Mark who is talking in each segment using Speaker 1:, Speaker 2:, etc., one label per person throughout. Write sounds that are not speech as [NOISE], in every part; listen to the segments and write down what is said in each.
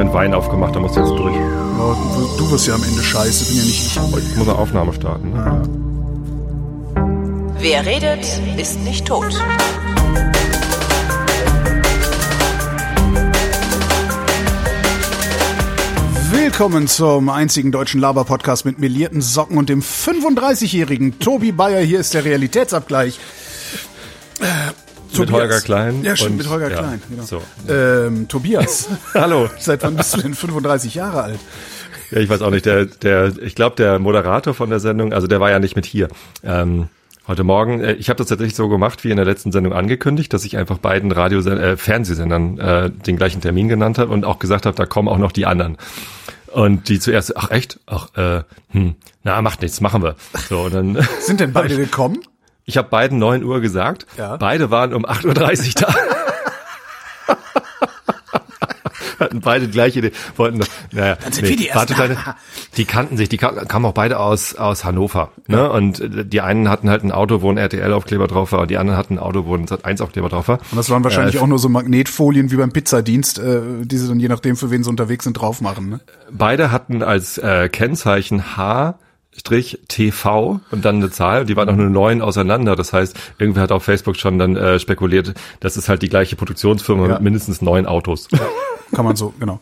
Speaker 1: mir einen Wein aufgemacht, da muss jetzt durch. Ja,
Speaker 2: du, du wirst ja am Ende scheiße, bin ja nicht ich.
Speaker 1: Ich muss eine Aufnahme starten. Ne?
Speaker 3: Wer redet, ist nicht tot.
Speaker 2: Willkommen zum einzigen deutschen Laber-Podcast mit melierten Socken und dem 35-jährigen Tobi Bayer. Hier ist der Realitätsabgleich.
Speaker 1: Mit Holger Klein.
Speaker 2: Ja, stimmt, mit Holger ja, Klein. Genau. So. Ähm, Tobias. [LAUGHS]
Speaker 1: Hallo.
Speaker 2: Seit wann bist du denn 35 Jahre alt?
Speaker 1: Ja, ich weiß auch nicht. Der, der, ich glaube, der Moderator von der Sendung, also der war ja nicht mit hier. Ähm, heute Morgen, äh, ich habe das tatsächlich so gemacht, wie in der letzten Sendung angekündigt, dass ich einfach beiden Radio äh, Fernsehsendern äh, den gleichen Termin genannt habe und auch gesagt habe, da kommen auch noch die anderen. Und die zuerst, ach echt? Ach, äh, hm, na, macht nichts, machen wir. So, und dann
Speaker 2: Sind denn beide [LAUGHS] gekommen?
Speaker 1: Ich habe beiden 9 Uhr gesagt. Ja. Beide waren um 8.30 Uhr da. hatten beide gleiche Idee, wollten, naja,
Speaker 2: Dann sind nee, wir die, ersten.
Speaker 1: Kleine, die kannten sich, die kamen auch beide aus, aus Hannover, ne? Ja. Und die einen hatten halt ein Auto, wo ein RTL-Aufkleber drauf war, und die anderen hatten ein Auto, wo ein Sat1-Aufkleber drauf war.
Speaker 2: Und das waren wahrscheinlich äh, auch nur so Magnetfolien wie beim Pizzadienst, äh, die sie dann je nachdem, für wen sie unterwegs sind, drauf machen, ne?
Speaker 1: Beide hatten als äh, Kennzeichen H Strich TV und dann eine Zahl. Die waren auch nur neun auseinander. Das heißt, irgendwer hat auf Facebook schon dann äh, spekuliert, das ist halt die gleiche Produktionsfirma ja. mit mindestens neun Autos. Ja,
Speaker 2: kann man so, genau.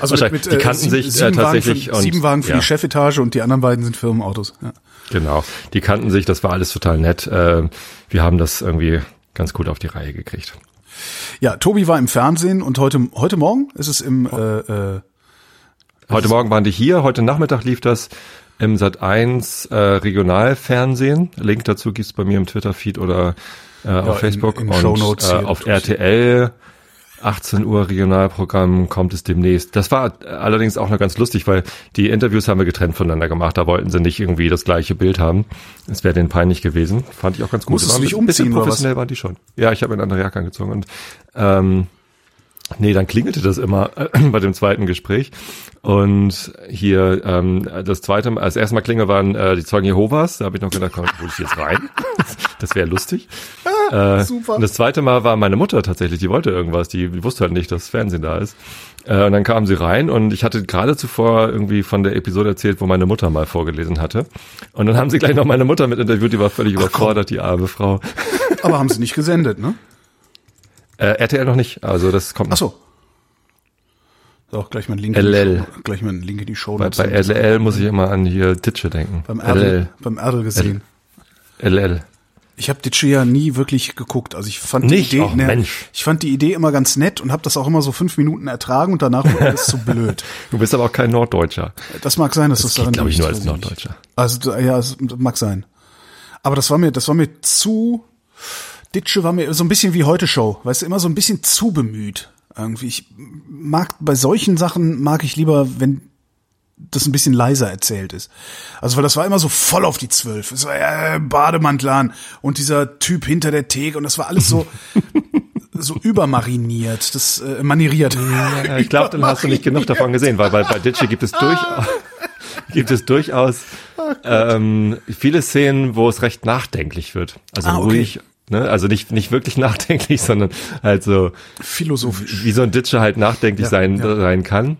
Speaker 1: Also mit, mit, die kannten sieben, sich sieben äh, tatsächlich.
Speaker 2: Wagen für, sieben Wagen für ja. die Chefetage und die anderen beiden sind Firmenautos. Ja.
Speaker 1: Genau, die kannten sich, das war alles total nett. Äh, wir haben das irgendwie ganz gut auf die Reihe gekriegt.
Speaker 2: Ja, Tobi war im Fernsehen und heute, heute Morgen ist es im... Äh, äh,
Speaker 1: Heute Morgen waren die hier, heute Nachmittag lief das im Sat1 äh, Regionalfernsehen. Link dazu gibt's bei mir im Twitter-Feed oder äh, ja, auf Facebook
Speaker 2: in, in und
Speaker 1: äh, auf RTL. 18 Uhr Regionalprogramm kommt es demnächst. Das war allerdings auch noch ganz lustig, weil die Interviews haben wir getrennt voneinander gemacht. Da wollten sie nicht irgendwie das gleiche Bild haben. Es wäre denen peinlich gewesen. Fand ich auch ganz gut.
Speaker 2: Musstest du nicht umziehen,
Speaker 1: professionell waren die schon. Ja, ich habe eine andere Jacke angezogen und ähm, Nee, dann klingelte das immer äh, [CLEARS THROAT] bei dem zweiten Gespräch. Und hier ähm, das zweite Mal, das erste Mal klingel waren äh, die Zeugen Jehovas. Da habe ich noch gedacht, komm, hol ich jetzt rein? [LAUGHS] das wäre lustig. Ah, äh, super. Und das zweite Mal war meine Mutter tatsächlich, die wollte irgendwas, die, die wusste halt nicht, dass Fernsehen da ist. Äh, und dann kam sie rein und ich hatte gerade zuvor irgendwie von der Episode erzählt, wo meine Mutter mal vorgelesen hatte. Und dann haben sie gleich noch meine Mutter mit interviewt, die war völlig Ach, überfordert, komm. die arme Frau.
Speaker 2: Aber haben sie nicht gesendet, ne?
Speaker 1: Äh, RTL noch nicht, also das kommt.
Speaker 2: Ach so. Auch gleich mal Link
Speaker 1: LL. In
Speaker 2: Show, gleich mal Link in die Show.
Speaker 1: Bei, bei LL muss ich immer an hier Ditsche denken.
Speaker 2: Beim Erdl, beim Erdl gesehen.
Speaker 1: LL.
Speaker 2: Ich habe Ditsche ja nie wirklich geguckt. Also ich fand
Speaker 1: Nicht?
Speaker 2: die Idee,
Speaker 1: ne,
Speaker 2: ich fand die Idee immer ganz nett und habe das auch immer so fünf Minuten ertragen und danach war das zu [LAUGHS] blöd.
Speaker 1: Du bist aber auch kein Norddeutscher.
Speaker 2: Das mag sein, dass das,
Speaker 1: das daran glaube ich nur als Norddeutscher.
Speaker 2: Also ja, das mag sein. Aber das war mir, das war mir zu Ditsche war mir so ein bisschen wie heute Show, weißt du, immer so ein bisschen zu bemüht. Irgendwie, ich mag bei solchen Sachen mag ich lieber, wenn das ein bisschen leiser erzählt ist. Also weil das war immer so voll auf die Zwölf. Es war äh, Bademantel an und dieser Typ hinter der Theke und das war alles so [LAUGHS] so übermariniert, das äh, manieriert.
Speaker 1: Ja, ich glaube, dann hast du nicht genug davon gesehen, weil bei, bei Ditsche gibt es durchaus [LAUGHS] gibt es durchaus oh ähm, viele Szenen, wo es recht nachdenklich wird. Also ah, okay. ruhig Ne? Also nicht, nicht wirklich [LAUGHS] nachdenklich, sondern halt so
Speaker 2: philosophisch.
Speaker 1: Wie so ein Ditsche halt nachdenklich ja, sein, ja. sein kann.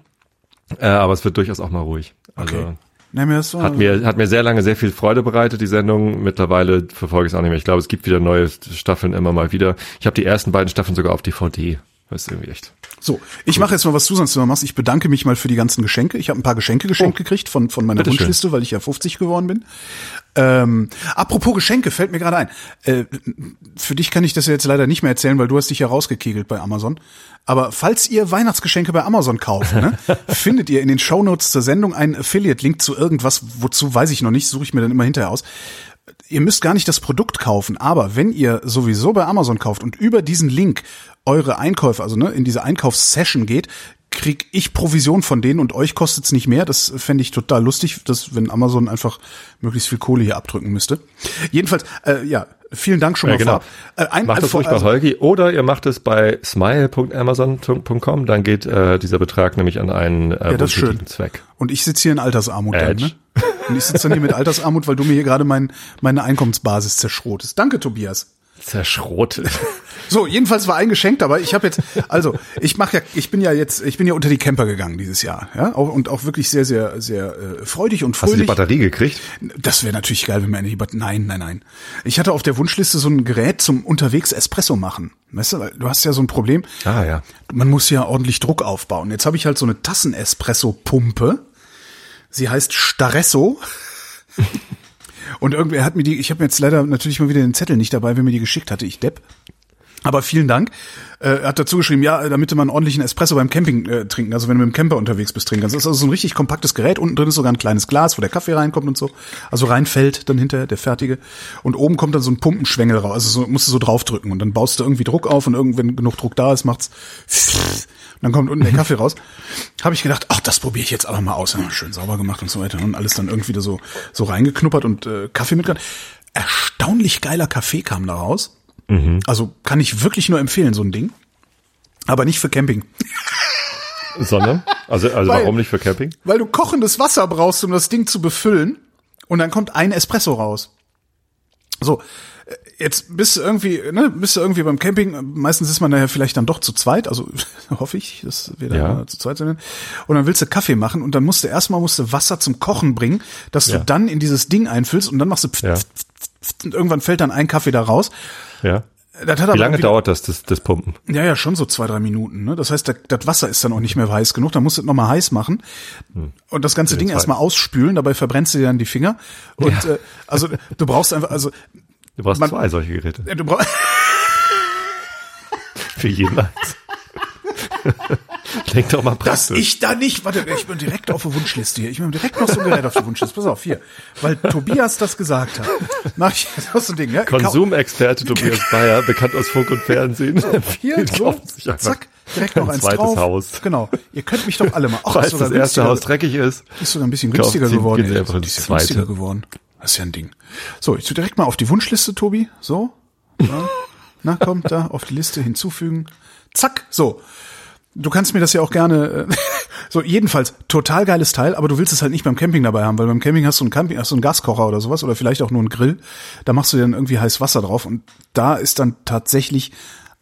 Speaker 1: Äh, aber es wird durchaus auch mal ruhig. Also okay.
Speaker 2: Nee, mir so
Speaker 1: hat mir hat mir sehr lange sehr viel Freude bereitet die Sendung. Mittlerweile verfolge ich es auch nicht mehr. Ich glaube, es gibt wieder neue Staffeln immer mal wieder. Ich habe die ersten beiden Staffeln sogar auf DVD. Das ist irgendwie echt.
Speaker 2: So, ich cool. mache jetzt mal was du sonst immer machst. Ich bedanke mich mal für die ganzen Geschenke. Ich habe ein paar Geschenke geschenkt oh. gekriegt von von meiner Bitte Wunschliste, weil ich ja 50 geworden bin. Ähm, apropos Geschenke, fällt mir gerade ein. Äh, für dich kann ich das ja jetzt leider nicht mehr erzählen, weil du hast dich ja rausgekegelt bei Amazon. Aber falls ihr Weihnachtsgeschenke bei Amazon kauft, ne, [LAUGHS] findet ihr in den Shownotes zur Sendung einen Affiliate-Link zu irgendwas, wozu weiß ich noch nicht, suche ich mir dann immer hinterher aus. Ihr müsst gar nicht das Produkt kaufen, aber wenn ihr sowieso bei Amazon kauft und über diesen Link eure Einkäufe, also ne, in diese Einkaufssession geht, krieg ich Provision von denen und euch kostet's nicht mehr. Das fände ich total lustig, dass wenn Amazon einfach möglichst viel Kohle hier abdrücken müsste. Jedenfalls, äh, ja, vielen Dank schon
Speaker 1: ja,
Speaker 2: mal
Speaker 1: genau. Äh, ein, macht das ruhig also, bei Holgi oder ihr macht es bei smile.amazon.com, dann geht äh, dieser Betrag nämlich an einen äh,
Speaker 2: ja, das schön.
Speaker 1: Zweck.
Speaker 2: Und ich sitze hier in Altersarmut dann, ne? Und ich sitze dann hier mit Altersarmut, weil du mir hier gerade mein, meine Einkommensbasis zerschrotest. Danke, Tobias.
Speaker 1: Zerschrotet.
Speaker 2: So, jedenfalls war ein Geschenk dabei. Ich habe jetzt, also ich mache ja, ich bin ja jetzt, ich bin ja unter die Camper gegangen dieses Jahr, ja, auch, und auch wirklich sehr, sehr, sehr äh, freudig und fröhlich.
Speaker 1: Hast du die Batterie gekriegt?
Speaker 2: Das wäre natürlich geil, wenn man die Batterie. Nein, nein, nein. Ich hatte auf der Wunschliste so ein Gerät zum unterwegs Espresso machen. Weißt du, du hast ja so ein Problem.
Speaker 1: Ah ja.
Speaker 2: Man muss ja ordentlich Druck aufbauen. Jetzt habe ich halt so eine Tassen-Espresso-Pumpe. Sie heißt Staresso. [LAUGHS] Und irgendwer hat mir die, ich habe mir jetzt leider natürlich mal wieder den Zettel nicht dabei, wer mir die geschickt hatte, ich Depp. Aber vielen Dank. Äh, er hat dazu geschrieben, ja, damit mal einen ordentlichen Espresso beim Camping äh, trinken, also wenn du mit dem Camper unterwegs bist, trinken kannst. Das ist also so ein richtig kompaktes Gerät. Unten drin ist sogar ein kleines Glas, wo der Kaffee reinkommt und so. Also reinfällt dann hinterher der fertige. Und oben kommt dann so ein Pumpenschwengel raus. Also so, musst du so draufdrücken und dann baust du irgendwie Druck auf und irgendwann genug Druck da ist, macht's [LAUGHS] dann kommt unten der Kaffee raus. Habe ich gedacht, ach, das probiere ich jetzt aber mal aus. Ja, schön sauber gemacht und so weiter. Und alles dann irgendwie wieder so, so reingeknuppert und äh, Kaffee mitgebracht. Erstaunlich geiler Kaffee kam da raus. Mhm. Also kann ich wirklich nur empfehlen, so ein Ding. Aber nicht für Camping.
Speaker 1: Sondern? Also, also weil, warum nicht für Camping?
Speaker 2: Weil du kochendes Wasser brauchst, um das Ding zu befüllen. Und dann kommt ein Espresso raus. So, jetzt bist du irgendwie, ne, bist du irgendwie beim Camping, meistens ist man daher vielleicht dann doch zu zweit, also [LAUGHS] hoffe ich, dass wir da ja. zu zweit sind. Und dann willst du Kaffee machen und dann musst du erstmal musst du Wasser zum Kochen bringen, dass ja. du dann in dieses Ding einfüllst und dann machst du pf, ja. pf, pf, und irgendwann fällt dann ein Kaffee da raus.
Speaker 1: Ja. Wie lange dauert das, das, das Pumpen?
Speaker 2: Ja, ja, schon so zwei, drei Minuten. Ne? Das heißt, das, das Wasser ist dann auch nicht mehr heiß genug. Dann musst du es nochmal heiß machen hm. und das ganze Ding erstmal ausspülen. Dabei verbrennst du dir dann die Finger. Und ja. äh, also du brauchst einfach, also
Speaker 1: du brauchst man, zwei solche Geräte. Du brauchst [LAUGHS] Für jeden eins. [LAUGHS] Denk doch mal
Speaker 2: praktisch. Dass ich da nicht, warte, ich bin direkt auf der Wunschliste hier. Ich bin direkt noch so ein Gerät auf der Wunschliste. Pass auf, hier. Weil Tobias das gesagt hat. Mach ich das so ein Ding, ja?
Speaker 1: Konsumexperte Tobias Bayer, bekannt aus Funk und Fernsehen.
Speaker 2: Hier, so, zack, direkt noch ein eins zweites drauf.
Speaker 1: Haus.
Speaker 2: Genau. Ihr könnt mich doch alle mal.
Speaker 1: Ach, Falls das erste Haus dreckig ist.
Speaker 2: Ist sogar ein bisschen günstiger geworden. Ist ja günstiger geworden. Das ist ja ein Ding. So, ich tu direkt mal auf die Wunschliste, Tobi. So. Ja. Na, kommt da auf die Liste hinzufügen. Zack, so. Du kannst mir das ja auch gerne, äh, [LAUGHS] so jedenfalls, total geiles Teil, aber du willst es halt nicht beim Camping dabei haben, weil beim Camping hast du einen Camping, hast du einen Gaskocher oder sowas oder vielleicht auch nur einen Grill, da machst du dann irgendwie heiß Wasser drauf und da ist dann tatsächlich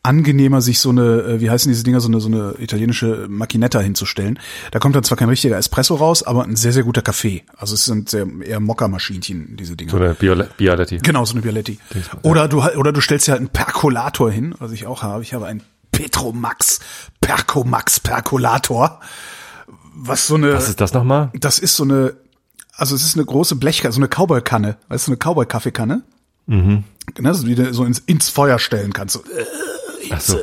Speaker 2: angenehmer, sich so eine, äh, wie heißen diese Dinger, so eine, so eine italienische Machinetta hinzustellen. Da kommt dann zwar kein richtiger Espresso raus, aber ein sehr, sehr guter Kaffee. Also es sind sehr, eher Mokka-Maschinchen, diese Dinger.
Speaker 1: So eine Bialetti.
Speaker 2: Genau, so eine Bialetti. Oder du, oder du stellst ja halt einen Perkolator hin, was ich auch habe. Ich habe einen Petromax Percomax Percolator. Was so eine.
Speaker 1: Was ist das nochmal?
Speaker 2: Das ist so eine, also es ist eine große Blechkanne, so eine Cowboy-Kanne. Weißt du, eine Cowboy-Kaffeekanne? Mhm. Ne, so, die du so ins, ins Feuer stellen kannst. So, äh, so.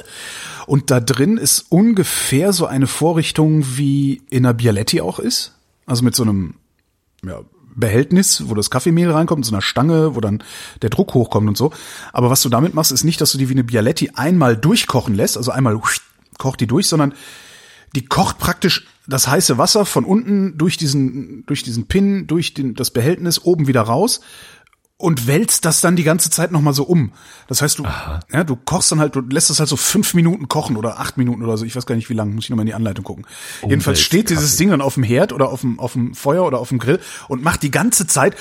Speaker 2: Und da drin ist ungefähr so eine Vorrichtung, wie in einer Bialetti auch ist. Also mit so einem, ja, Behältnis, wo das Kaffeemehl reinkommt, so einer Stange, wo dann der Druck hochkommt und so. Aber was du damit machst, ist nicht, dass du die wie eine Bialetti einmal durchkochen lässt, also einmal kocht die durch, sondern die kocht praktisch das heiße Wasser von unten durch diesen, durch diesen Pin, durch den, das Behältnis oben wieder raus und wälzt das dann die ganze Zeit nochmal so um. Das heißt, du, ja, du kochst dann halt, du lässt das halt so fünf Minuten kochen oder acht Minuten oder so. Ich weiß gar nicht, wie lange, muss ich nochmal in die Anleitung gucken. Umwelt Jedenfalls steht dieses Ding dann auf dem Herd oder auf dem, auf dem Feuer oder auf dem Grill und macht die ganze Zeit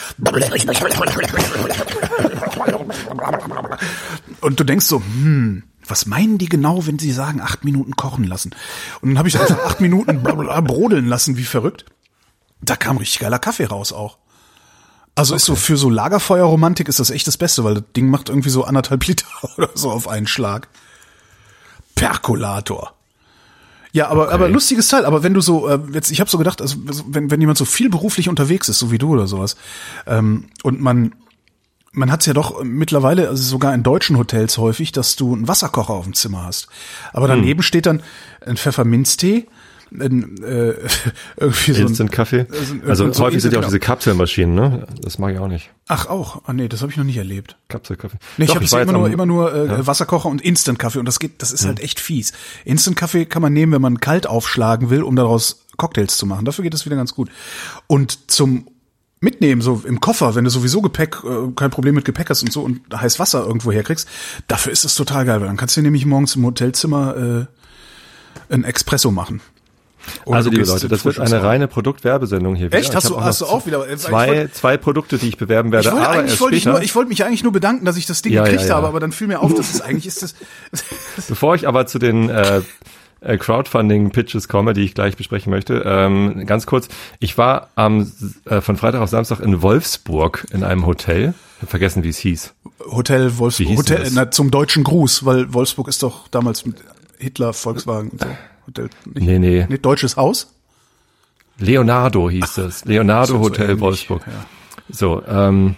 Speaker 2: und du denkst so, hm, was meinen die genau, wenn sie sagen, acht Minuten kochen lassen? Und dann habe ich einfach acht Minuten brodeln lassen, wie verrückt. Da kam richtig geiler Kaffee raus auch. Also okay. ist so für so Lagerfeuerromantik ist das echt das Beste, weil das Ding macht irgendwie so anderthalb [LAUGHS] Liter oder so auf einen Schlag. Perkulator. Ja, aber okay. aber lustiges Teil. Aber wenn du so äh, jetzt, ich habe so gedacht, also wenn wenn jemand so viel beruflich unterwegs ist, so wie du oder sowas, ähm, und man man hat's ja doch mittlerweile, also sogar in deutschen Hotels häufig, dass du einen Wasserkocher auf dem Zimmer hast. Aber daneben hm. steht dann ein Pfefferminztee ein, äh, [LAUGHS]
Speaker 1: irgendwie so Instant Kaffee. Also, also häufig sind ja auch diese Kapselmaschinen, ne? Das mag ich auch nicht.
Speaker 2: Ach auch, ah, nee, das habe ich noch nicht erlebt.
Speaker 1: Kapselkaffee.
Speaker 2: Nee, ich habe immer nur immer nur äh, ja. Wasserkocher und Instant Kaffee und das geht, das ist hm. halt echt fies. Instant Kaffee kann man nehmen, wenn man kalt aufschlagen will, um daraus Cocktails zu machen. Dafür geht es wieder ganz gut. Und zum mitnehmen, so im Koffer, wenn du sowieso Gepäck, äh, kein Problem mit Gepäck hast und so und heiß Wasser irgendwo herkriegst, dafür ist es total geil, weil dann kannst du nämlich morgens im Hotelzimmer äh, ein Espresso machen.
Speaker 1: Oder also liebe Leute, das wird eine reine Produktwerbesendung hier.
Speaker 2: Echt? Hast du, hast du auch wieder
Speaker 1: zwei, wollte, zwei Produkte, die ich bewerben werde.
Speaker 2: Ich wollte, aber eigentlich wollte ich, nur, ich wollte mich eigentlich nur bedanken, dass ich das Ding ja, gekriegt ja, ja. habe, aber dann fiel mir auf, dass es eigentlich ist das. [LAUGHS] [LAUGHS]
Speaker 1: bevor ich aber zu den äh, äh, Crowdfunding-Pitches komme, die ich gleich besprechen möchte. Ähm, ganz kurz, ich war am äh, von Freitag auf Samstag in Wolfsburg in einem Hotel. Ich hab vergessen, wie es hieß.
Speaker 2: Hotel Wolfsburg.
Speaker 1: hieß
Speaker 2: Hotel, na, zum deutschen Gruß, weil Wolfsburg ist doch damals mit Hitler, Volkswagen und so. Hotel, nicht,
Speaker 1: Nee, nee.
Speaker 2: nicht deutsches Haus?
Speaker 1: Leonardo hieß es. Leonardo
Speaker 2: so
Speaker 1: Hotel
Speaker 2: ähnlich,
Speaker 1: Wolfsburg.
Speaker 2: ja.
Speaker 1: So, ähm,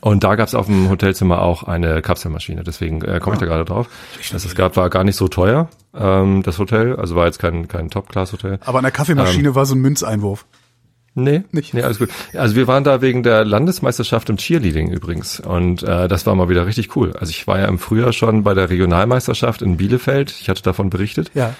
Speaker 1: und da gab es auf dem Hotelzimmer auch eine Kapselmaschine, deswegen äh, komme ich da gerade drauf. Das es gab, war gar nicht so teuer, ähm, das Hotel, also war jetzt kein, kein Top-Class-Hotel.
Speaker 2: Aber an der
Speaker 1: Ähm.
Speaker 2: Kaffeemaschine war so ein Münzeinwurf.
Speaker 1: Nee,
Speaker 2: Nicht?
Speaker 1: Nee, alles gut. Also wir waren da wegen der Landesmeisterschaft im Cheerleading übrigens. Und äh, das war mal wieder richtig cool. Also ich war ja im Frühjahr schon bei der Regionalmeisterschaft in Bielefeld. Ich hatte davon berichtet.
Speaker 2: Ja.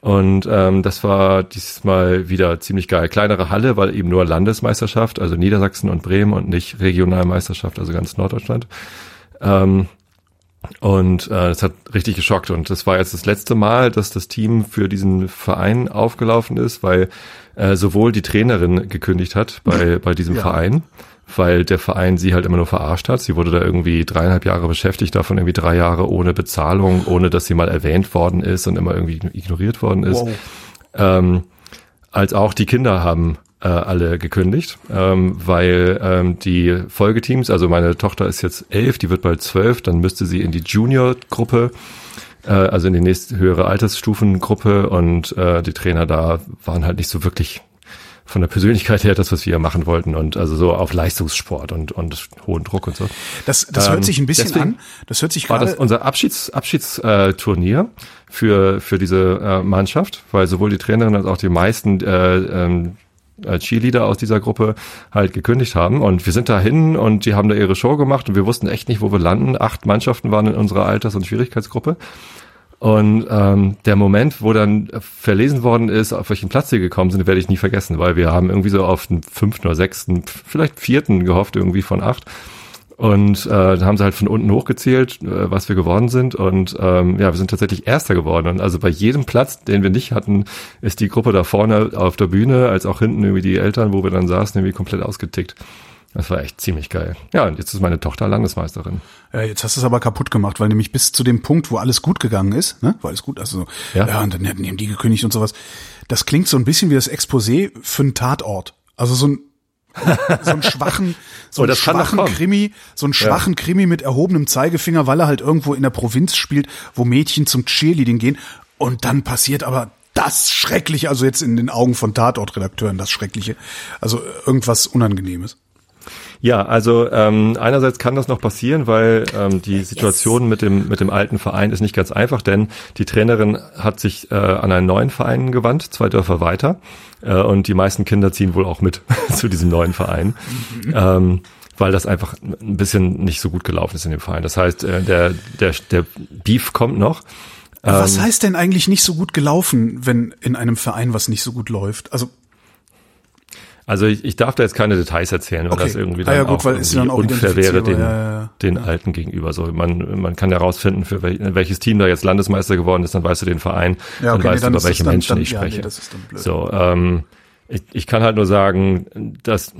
Speaker 1: Und ähm, das war diesmal wieder ziemlich geil. Kleinere Halle, weil eben nur Landesmeisterschaft, also Niedersachsen und Bremen und nicht Regionalmeisterschaft, also ganz Norddeutschland. Ähm, und äh, das hat richtig geschockt. Und das war jetzt das letzte Mal, dass das Team für diesen Verein aufgelaufen ist, weil äh, sowohl die Trainerin gekündigt hat bei, [LAUGHS] bei diesem
Speaker 2: Ja.
Speaker 1: Verein, weil der Verein sie halt immer nur verarscht hat. Sie wurde da irgendwie dreieinhalb Jahre beschäftigt, davon irgendwie drei Jahre ohne Bezahlung, ohne dass sie mal erwähnt worden ist und immer irgendwie ignoriert worden ist.
Speaker 2: Wow.
Speaker 1: Ähm, als auch die Kinder haben äh, alle gekündigt, ähm, weil ähm, die Folgeteams, also meine Tochter ist jetzt elf, die wird bald zwölf, dann müsste sie in die Junior-Gruppe, äh, also in die nächste höhere Altersstufengruppe und äh, die Trainer da waren halt nicht so wirklich von der Persönlichkeit her das, was wir machen wollten und also so auf Leistungssport und, und hohen Druck und so.
Speaker 2: Das, das
Speaker 1: Ähm,
Speaker 2: hört sich ein bisschen an. Das hört sich
Speaker 1: War das
Speaker 2: gerade.
Speaker 1: unser Abschieds, Abschiedsturnier Turnier für, für diese äh, Mannschaft, weil sowohl die Trainerin als auch die meisten äh, ähm, äh, Cheerleader aus dieser Gruppe halt gekündigt haben. Und wir sind da hin und die haben da ihre Show gemacht und wir wussten echt nicht, wo wir landen. Acht Mannschaften waren in unserer Alters- und Schwierigkeitsgruppe. Und ähm, der Moment, wo dann verlesen worden ist, auf welchen Platz sie gekommen sind, werde ich nie vergessen, weil wir haben irgendwie so auf den fünften oder sechsten, vielleicht vierten gehofft, irgendwie von acht. Und äh, dann haben sie halt von unten hochgezählt, äh, was wir geworden sind. Und ähm, ja, wir sind tatsächlich Erster geworden. Und also bei jedem Platz, den wir nicht hatten, ist die Gruppe da vorne auf der Bühne, als auch hinten irgendwie die Eltern, wo wir dann saßen, irgendwie komplett ausgetickt. Das war echt ziemlich geil. Ja, und jetzt ist meine Tochter Landesmeisterin.
Speaker 2: Ja, jetzt hast du es aber kaputt gemacht, weil nämlich bis zu dem Punkt, wo alles gut gegangen ist, ne, war alles gut, also
Speaker 1: Ja.
Speaker 2: ja, und dann hätten die die gekündigt und sowas. Das klingt so ein bisschen wie das Exposé für einen Tatort. Also so ein so einen schwachen, [LAUGHS] so
Speaker 1: Oh,
Speaker 2: einen schwachen. Krimi, so einen schwachen Krimi mit erhobenem Zeigefinger, weil er halt irgendwo in der Provinz spielt, wo Mädchen zum Cheerleading gehen und dann passiert aber das Schreckliche, also jetzt in den Augen von Tatortredakteuren das Schreckliche, also irgendwas Unangenehmes.
Speaker 1: Ja, also ähm, einerseits kann das noch passieren, weil ähm, die Situation mit dem mit dem alten Verein ist nicht ganz einfach, denn die Trainerin hat sich äh, an einen neuen Verein gewandt, zwei Dörfer weiter, äh, und die meisten Kinder ziehen wohl auch mit [LAUGHS] zu diesem neuen Verein. Ähm, weil das einfach ein bisschen nicht so gut gelaufen ist in dem Verein. Das heißt, äh, der, der, der Beef kommt noch.
Speaker 2: Was
Speaker 1: Ähm,
Speaker 2: heißt denn eigentlich nicht so gut gelaufen, wenn in einem Verein was nicht so gut läuft? Also
Speaker 1: Also ich, ich darf da jetzt keine Details erzählen, weil
Speaker 2: Okay.
Speaker 1: das irgendwie
Speaker 2: Ah
Speaker 1: dann
Speaker 2: ja, gut,
Speaker 1: auch,
Speaker 2: weil
Speaker 1: irgendwie
Speaker 2: dann auch
Speaker 1: unfair wäre den,
Speaker 2: ja, ja,
Speaker 1: den Alten gegenüber. So man man kann herausfinden, für wel, welches Team da jetzt Landesmeister geworden ist, dann weißt du den Verein,
Speaker 2: Ja,
Speaker 1: dann
Speaker 2: okay, nee,
Speaker 1: weißt
Speaker 2: dann
Speaker 1: du, über welche
Speaker 2: dann-
Speaker 1: Menschen
Speaker 2: dann-
Speaker 1: ich
Speaker 2: ja, nee,
Speaker 1: spreche.
Speaker 2: das ist dann blöd.
Speaker 1: So, ähm, ich, ich kann halt nur sagen, dass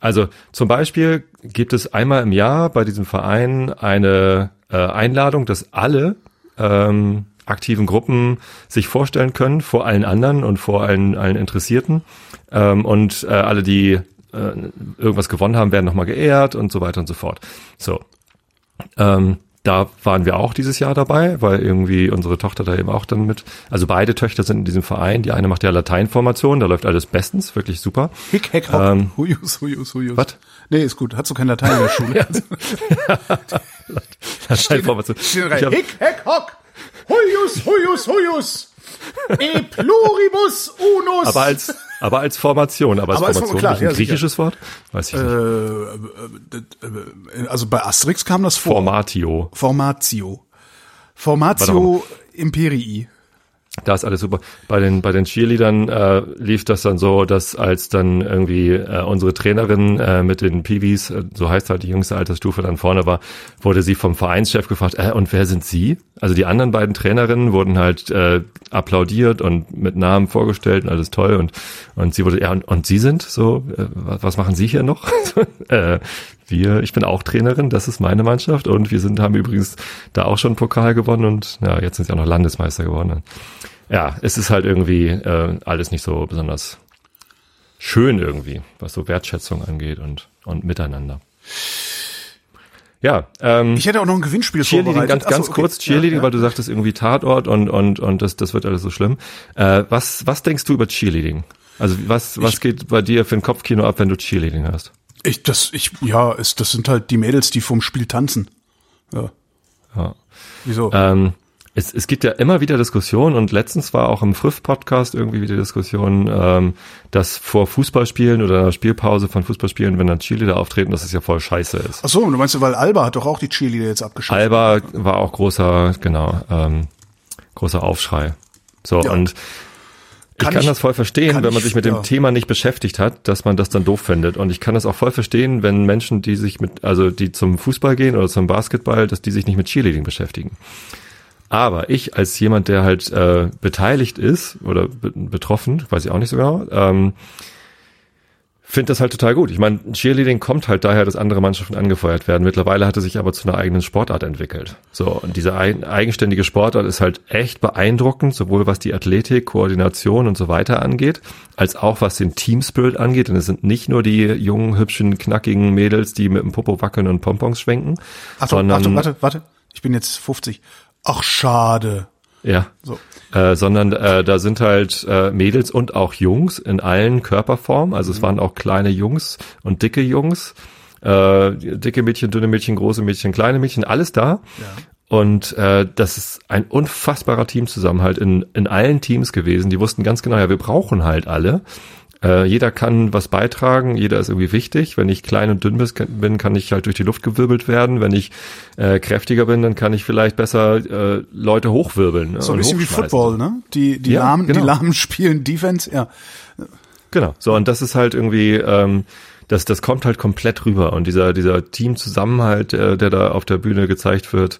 Speaker 1: also zum Beispiel gibt es einmal im Jahr bei diesem Verein eine äh, Einladung, dass alle ähm, aktiven Gruppen sich vorstellen können vor allen anderen und vor allen, allen Interessierten. Ähm, und äh, alle, die äh, irgendwas gewonnen haben, werden nochmal geehrt und so weiter und so fort. So. Ähm, da waren wir auch dieses Jahr dabei, weil irgendwie unsere Tochter da eben auch dann mit, also beide Töchter sind in diesem Verein. Die eine macht ja Lateinformation, da läuft alles bestens, wirklich super.
Speaker 2: Hick, Heck, Hock,
Speaker 1: Ähm,
Speaker 2: Huius, Huius, Huius.
Speaker 1: was?
Speaker 2: Nee, ist gut. Hast du kein Latein in der [LAUGHS] Schule? [LAUGHS]
Speaker 1: Lateinformation.
Speaker 2: Steht
Speaker 1: Ich
Speaker 2: rein.
Speaker 1: hab-
Speaker 2: Hick, Heck, Hock, Huius, Huius, Huius. E pluribus unus.
Speaker 1: Aber als, aber als Formation, aber als
Speaker 2: Aber als
Speaker 1: Formation,
Speaker 2: Form- klar,
Speaker 1: nicht ein
Speaker 2: ja, sicher.
Speaker 1: griechisches Wort? Weiß ich
Speaker 2: äh,
Speaker 1: nicht.
Speaker 2: äh, äh, also bei Asterix kam das vor.
Speaker 1: Formatio.
Speaker 2: Formatio. Formatio Imperii.
Speaker 1: Da ist alles super. Bei den, bei den Cheerleadern äh, lief das dann so, dass als dann irgendwie äh, unsere Trainerin äh, mit den Peewees, äh, so heißt halt die jüngste Altersstufe, dann vorne war, wurde sie vom Vereinschef gefragt, äh, und wer sind Sie? Also die anderen beiden Trainerinnen wurden halt äh, applaudiert und mit Namen vorgestellt und alles toll und und sie wurde, ja, und, und Sie sind so, äh, was machen Sie hier noch? [LAUGHS] äh, wir, ich bin auch Trainerin, das ist meine Mannschaft und wir sind, haben übrigens da auch schon Pokal gewonnen und ja, jetzt sind sie auch noch Landesmeister geworden. Ja, es ist halt irgendwie äh, alles nicht so besonders schön irgendwie, was so Wertschätzung angeht und, und miteinander. Ja, ähm,
Speaker 2: ich hätte auch noch ein Gewinnspiel
Speaker 1: Cheerleading,
Speaker 2: vorbereitet.
Speaker 1: ganz, ganz
Speaker 2: Achso, okay.
Speaker 1: kurz, Cheerleading,
Speaker 2: Ja, ja.
Speaker 1: weil du sagtest irgendwie Tatort und, und, und das, das wird alles so schlimm. Äh, was, was denkst du über Cheerleading? Also was, was geht bei dir für ein Kopfkino ab, wenn du Cheerleading hörst?
Speaker 2: Ich, das, ich, ja, es, das sind halt die Mädels, die vom Spiel tanzen. Ja.
Speaker 1: Ja.
Speaker 2: Wieso?
Speaker 1: Ähm, es, es gibt ja immer wieder Diskussionen und letztens war auch im Früff-Podcast irgendwie wieder Diskussion, ähm, dass vor Fußballspielen oder einer Spielpause von Fußballspielen, wenn dann Cheerleader auftreten, dass es ja voll scheiße ist.
Speaker 2: Ach so, du meinst, weil Alba hat doch auch die Cheerleader jetzt abgeschafft.
Speaker 1: Alba war auch großer, genau, ähm, großer Aufschrei. So,
Speaker 2: Ja.
Speaker 1: und ich
Speaker 2: Kann
Speaker 1: kann,
Speaker 2: ich-
Speaker 1: das voll verstehen,
Speaker 2: kann
Speaker 1: wenn man
Speaker 2: ich-
Speaker 1: sich mit
Speaker 2: ja.
Speaker 1: dem Thema nicht beschäftigt hat, dass man das dann doof findet. Und ich kann das auch voll verstehen, wenn Menschen, die sich mit, also die zum Fußball gehen oder zum Basketball, dass die sich nicht mit Cheerleading beschäftigen. Aber ich als jemand, der halt äh, beteiligt ist oder be betroffen, weiß ich auch nicht so genau, ähm, finde das halt total gut. Ich meine, Cheerleading kommt halt daher, dass andere Mannschaften angefeuert werden. Mittlerweile hat es sich aber zu einer eigenen Sportart entwickelt. So, und diese ein, eigenständige Sportart ist halt echt beeindruckend, sowohl was die Athletik, Koordination und so weiter angeht, als auch was den Teamspirit angeht. Denn es sind nicht nur die jungen, hübschen, knackigen Mädels, die mit dem Popo wackeln und Pompons schwenken,
Speaker 2: Achtung,
Speaker 1: sondern
Speaker 2: Achtung, warte, warte. Ich bin jetzt 50. Ach, schade.
Speaker 1: Ja.
Speaker 2: So.
Speaker 1: Äh, sondern äh, da sind halt äh, Mädels und auch Jungs in allen Körperformen. Also es waren auch kleine Jungs und dicke Jungs, äh, dicke Mädchen, dünne Mädchen, große Mädchen, kleine Mädchen, alles da. Und äh, das ist ein unfassbarer Teamzusammenhalt in, in allen Teams gewesen. Die wussten ganz genau, ja, wir brauchen halt alle. Äh, jeder kann was beitragen, jeder ist irgendwie wichtig. Wenn ich klein und dünn bin, kann ich halt durch die Luft gewirbelt werden. Wenn ich äh, kräftiger bin, dann kann ich vielleicht besser äh, Leute hochwirbeln.
Speaker 2: So ein
Speaker 1: und
Speaker 2: bisschen wie. Football, ne? Die, die
Speaker 1: Ja,
Speaker 2: Lahmen, die
Speaker 1: genau.
Speaker 2: Lahmen [LAUGHS] spielen Defense, ja.
Speaker 1: Genau. So, und das ist halt irgendwie, ähm, das, das kommt halt komplett rüber. Und dieser, dieser Teamzusammenhalt, äh, der da auf der Bühne gezeigt wird,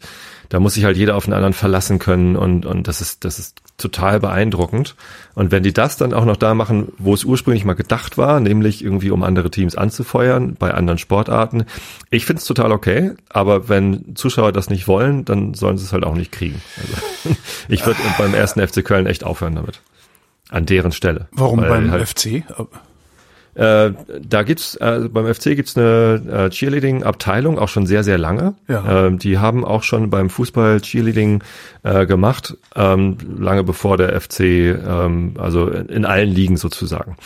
Speaker 1: da muss sich halt jeder auf den anderen verlassen können und, und das ist, das ist total beeindruckend. Und wenn die das dann auch noch da machen, wo es ursprünglich mal gedacht war, nämlich irgendwie um andere Teams anzufeuern, bei anderen Sportarten, ich finde es total okay, aber wenn Zuschauer das nicht wollen, dann sollen sie es halt auch nicht kriegen. Also, [LAUGHS] ich würde beim ersten FC Köln echt aufhören damit. An deren Stelle.
Speaker 2: Warum beim
Speaker 1: halt-
Speaker 2: FC?
Speaker 1: Äh, da gibt's äh, beim FC gibt's eine äh, Cheerleading-Abteilung auch schon sehr sehr lange.
Speaker 2: Ja.
Speaker 1: Ähm, die haben auch schon beim Fußball Cheerleading äh, gemacht, ähm, lange bevor der FC, ähm, also in, allen Ligen sozusagen,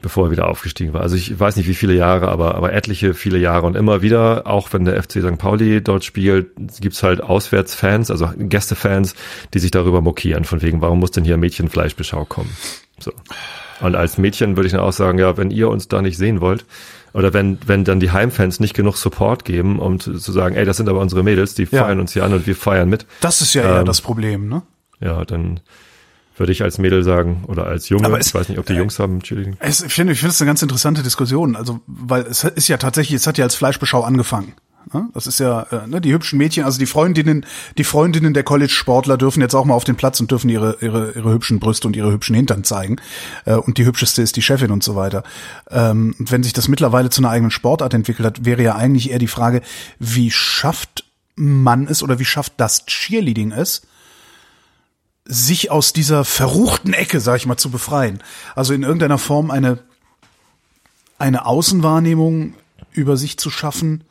Speaker 1: bevor er wieder aufgestiegen war. Also ich weiß nicht wie viele Jahre, aber aber etliche viele Jahre und immer wieder, auch wenn der FC St. Pauli dort spielt, gibt's halt Auswärtsfans, also Gästefans, die sich darüber mokieren, von wegen, warum muss denn hier Mädchenfleischbeschau kommen? So. Und als Mädchen würde ich dann auch sagen, ja, wenn ihr uns da nicht sehen wollt, oder wenn, wenn dann die Heimfans nicht genug Support geben, um zu zu sagen, ey, das sind aber unsere Mädels, die
Speaker 2: Ja.
Speaker 1: feiern uns hier an und wir feiern mit,
Speaker 2: Das ist ja eher
Speaker 1: Ähm,
Speaker 2: das Problem, ne?
Speaker 1: ja, dann würde ich als Mädel sagen, oder als Junge,
Speaker 2: Aber es-
Speaker 1: ich weiß nicht, ob die Jungs haben Cheerleading.
Speaker 2: Es, ich finde, ich finde es eine ganz interessante Diskussion, also weil es ist ja tatsächlich, es hat ja als Fleischbeschau angefangen. Ne? Das ist ja, äh, ne, die hübschen Mädchen, also die Freundinnen, die Freundinnen der College-Sportler dürfen jetzt auch mal auf den Platz und dürfen ihre, ihre, ihre hübschen Brüste und ihre hübschen Hintern zeigen. Äh, Und die hübscheste ist die Chefin und so weiter. Ähm, Und wenn sich das mittlerweile zu einer eigenen Sportart entwickelt hat, wäre ja eigentlich eher die Frage, wie schafft man es oder wie schafft das Cheerleading es, sich aus dieser verruchten Ecke, sag ich mal, zu befreien. Also in irgendeiner Form eine, eine Außenwahrnehmung über sich zu schaffen,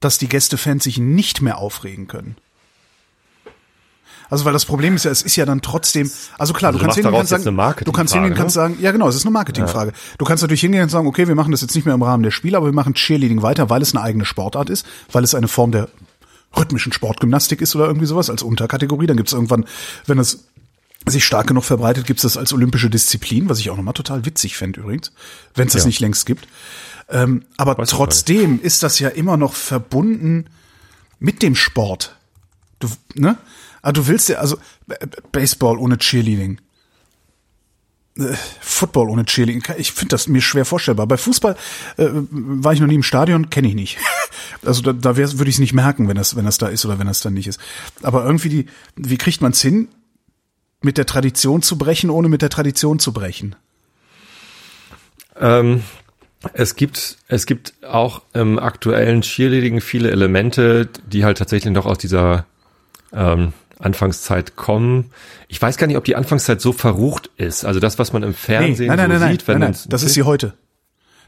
Speaker 2: dass die Gästefans sich nicht mehr aufregen können. Also weil das Problem ist ja, es ist ja dann trotzdem, also klar,
Speaker 1: Also
Speaker 2: du kannst hingehen und sagen, du kannst hingehen und kannst sagen, ja genau, es ist eine Marketingfrage. Du kannst natürlich hingehen und sagen, okay, wir machen das jetzt nicht mehr im Rahmen der Spiele, aber wir machen Cheerleading weiter, weil es eine eigene Sportart ist, weil es eine Form der rhythmischen Sportgymnastik ist oder irgendwie sowas als Unterkategorie. Dann gibt es irgendwann, wenn es sich stark genug verbreitet, gibt es das als olympische Disziplin, was ich auch nochmal total witzig fände übrigens, wenn es das
Speaker 1: Ja.
Speaker 2: nicht längst gibt. Ähm, aber
Speaker 1: Weiß
Speaker 2: trotzdem ist das ja immer noch verbunden mit dem Sport. Du, ne? Aber du willst ja, also Baseball ohne Cheerleading. Äh, Football ohne Cheerleading. Ich finde das mir schwer vorstellbar. Bei Fußball äh, war ich noch nie im Stadion, kenne ich nicht. [LAUGHS] Also da, da würde ich es nicht merken, wenn das, wenn das da ist oder wenn das dann nicht ist. Aber irgendwie die, wie kriegt man es hin, mit der Tradition zu brechen, ohne mit der Tradition zu brechen?
Speaker 1: Ähm, Es gibt, es gibt auch im aktuellen Cheerleading viele Elemente, die halt tatsächlich noch aus dieser ähm, Anfangszeit kommen. Ich weiß gar nicht, ob die Anfangszeit so verrucht ist. Also das, was man im Fernsehen
Speaker 2: nein, nein,
Speaker 1: so
Speaker 2: nein,
Speaker 1: sieht, wenn
Speaker 2: nein, nein, das ist sie heute.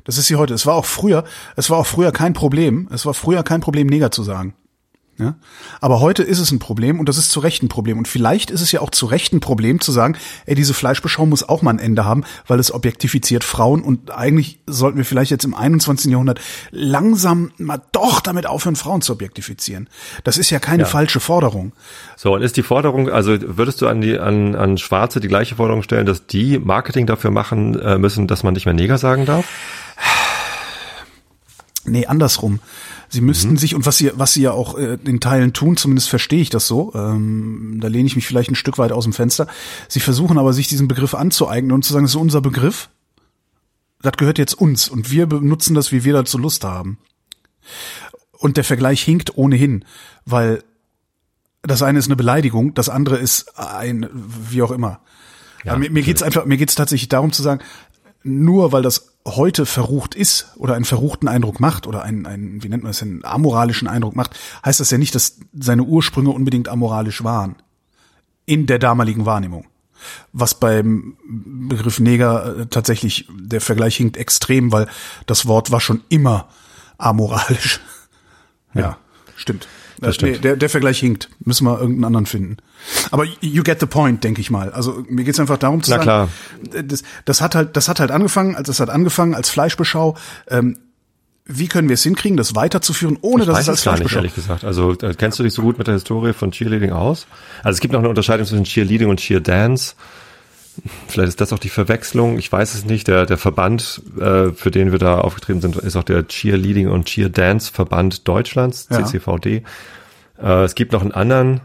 Speaker 2: Das ist sie heute. Es war auch früher, es war auch früher kein Problem. Es war früher kein Problem, Neger zu sagen. Ja? Aber heute ist es ein Problem und das ist zu Recht ein Problem. Und vielleicht ist es ja auch zu Recht ein Problem zu sagen, ey, diese Fleischbeschau muss auch mal ein Ende haben, weil es objektifiziert Frauen und eigentlich sollten wir vielleicht jetzt im 21. Jahrhundert langsam mal doch damit aufhören, Frauen zu objektifizieren. Das ist ja keine
Speaker 1: Ja.
Speaker 2: falsche Forderung.
Speaker 1: So, und ist die Forderung, also würdest du an die an, an Schwarze die gleiche Forderung stellen, dass die Marketing dafür machen äh, müssen, dass man nicht mehr Neger sagen darf?
Speaker 2: Nee, andersrum. Sie müssten sich, und was sie, was sie ja auch äh, in Teilen tun, zumindest verstehe ich das so, ähm, da lehne ich mich vielleicht ein Stück weit aus dem Fenster, sie versuchen aber, sich diesen Begriff anzueignen und zu sagen, das ist unser Begriff, das gehört jetzt uns und wir benutzen das, wie wir dazu Lust haben. Und der Vergleich hinkt ohnehin, weil das eine ist eine Beleidigung, das andere ist ein, wie auch immer.
Speaker 1: Ja,
Speaker 2: mir, mir geht's einfach, mir geht's tatsächlich darum zu sagen, nur weil das heute verrucht ist oder einen verruchten Eindruck macht oder einen, einen wie nennt man das, einen amoralischen Eindruck macht, heißt das ja nicht, dass seine Ursprünge unbedingt amoralisch waren. In der damaligen Wahrnehmung. Was beim Begriff Neger äh, tatsächlich, der Vergleich hinkt extrem, weil das Wort war schon immer amoralisch. [LAUGHS] Ja, stimmt.
Speaker 1: Das
Speaker 2: Äh,
Speaker 1: stimmt.
Speaker 2: der, der Vergleich hinkt. Müssen wir irgendeinen anderen finden. Aber you get the point, denke ich mal. Also mir geht's einfach darum zu
Speaker 1: Na
Speaker 2: sagen,
Speaker 1: klar.
Speaker 2: das, das hat halt, das hat halt angefangen, als das hat angefangen als Fleischbeschau. Ähm, wie können wir es hinkriegen, das weiterzuführen, ohne
Speaker 1: Ich
Speaker 2: dass
Speaker 1: weiß
Speaker 2: es als
Speaker 1: gar nicht, ehrlich gesagt. Also äh, kennst du dich so gut mit der Historie von Cheerleading aus? Also es gibt noch eine Unterscheidung zwischen Cheerleading und Cheerdance. Vielleicht ist das auch die Verwechslung. Ich weiß es nicht. Der, der Verband, äh, für den wir da aufgetreten sind, ist auch der Cheerleading und Cheerdance Verband Deutschlands,
Speaker 2: Ja.
Speaker 1: CCVD. Äh, es gibt noch einen anderen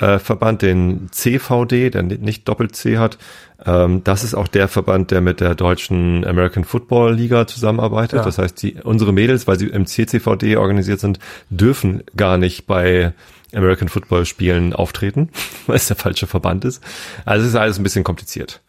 Speaker 1: äh, Verband, den CVD, der ni- nicht Doppel-C hat. Ähm, das ist auch der Verband, der mit der deutschen American Football Liga zusammenarbeitet.
Speaker 2: Ja.
Speaker 1: Das heißt, die, unsere Mädels, weil sie im CCVD organisiert sind, dürfen gar nicht bei American Football Spielen auftreten, [LAUGHS] weil es der falsche Verband ist. Also es ist alles ein bisschen kompliziert.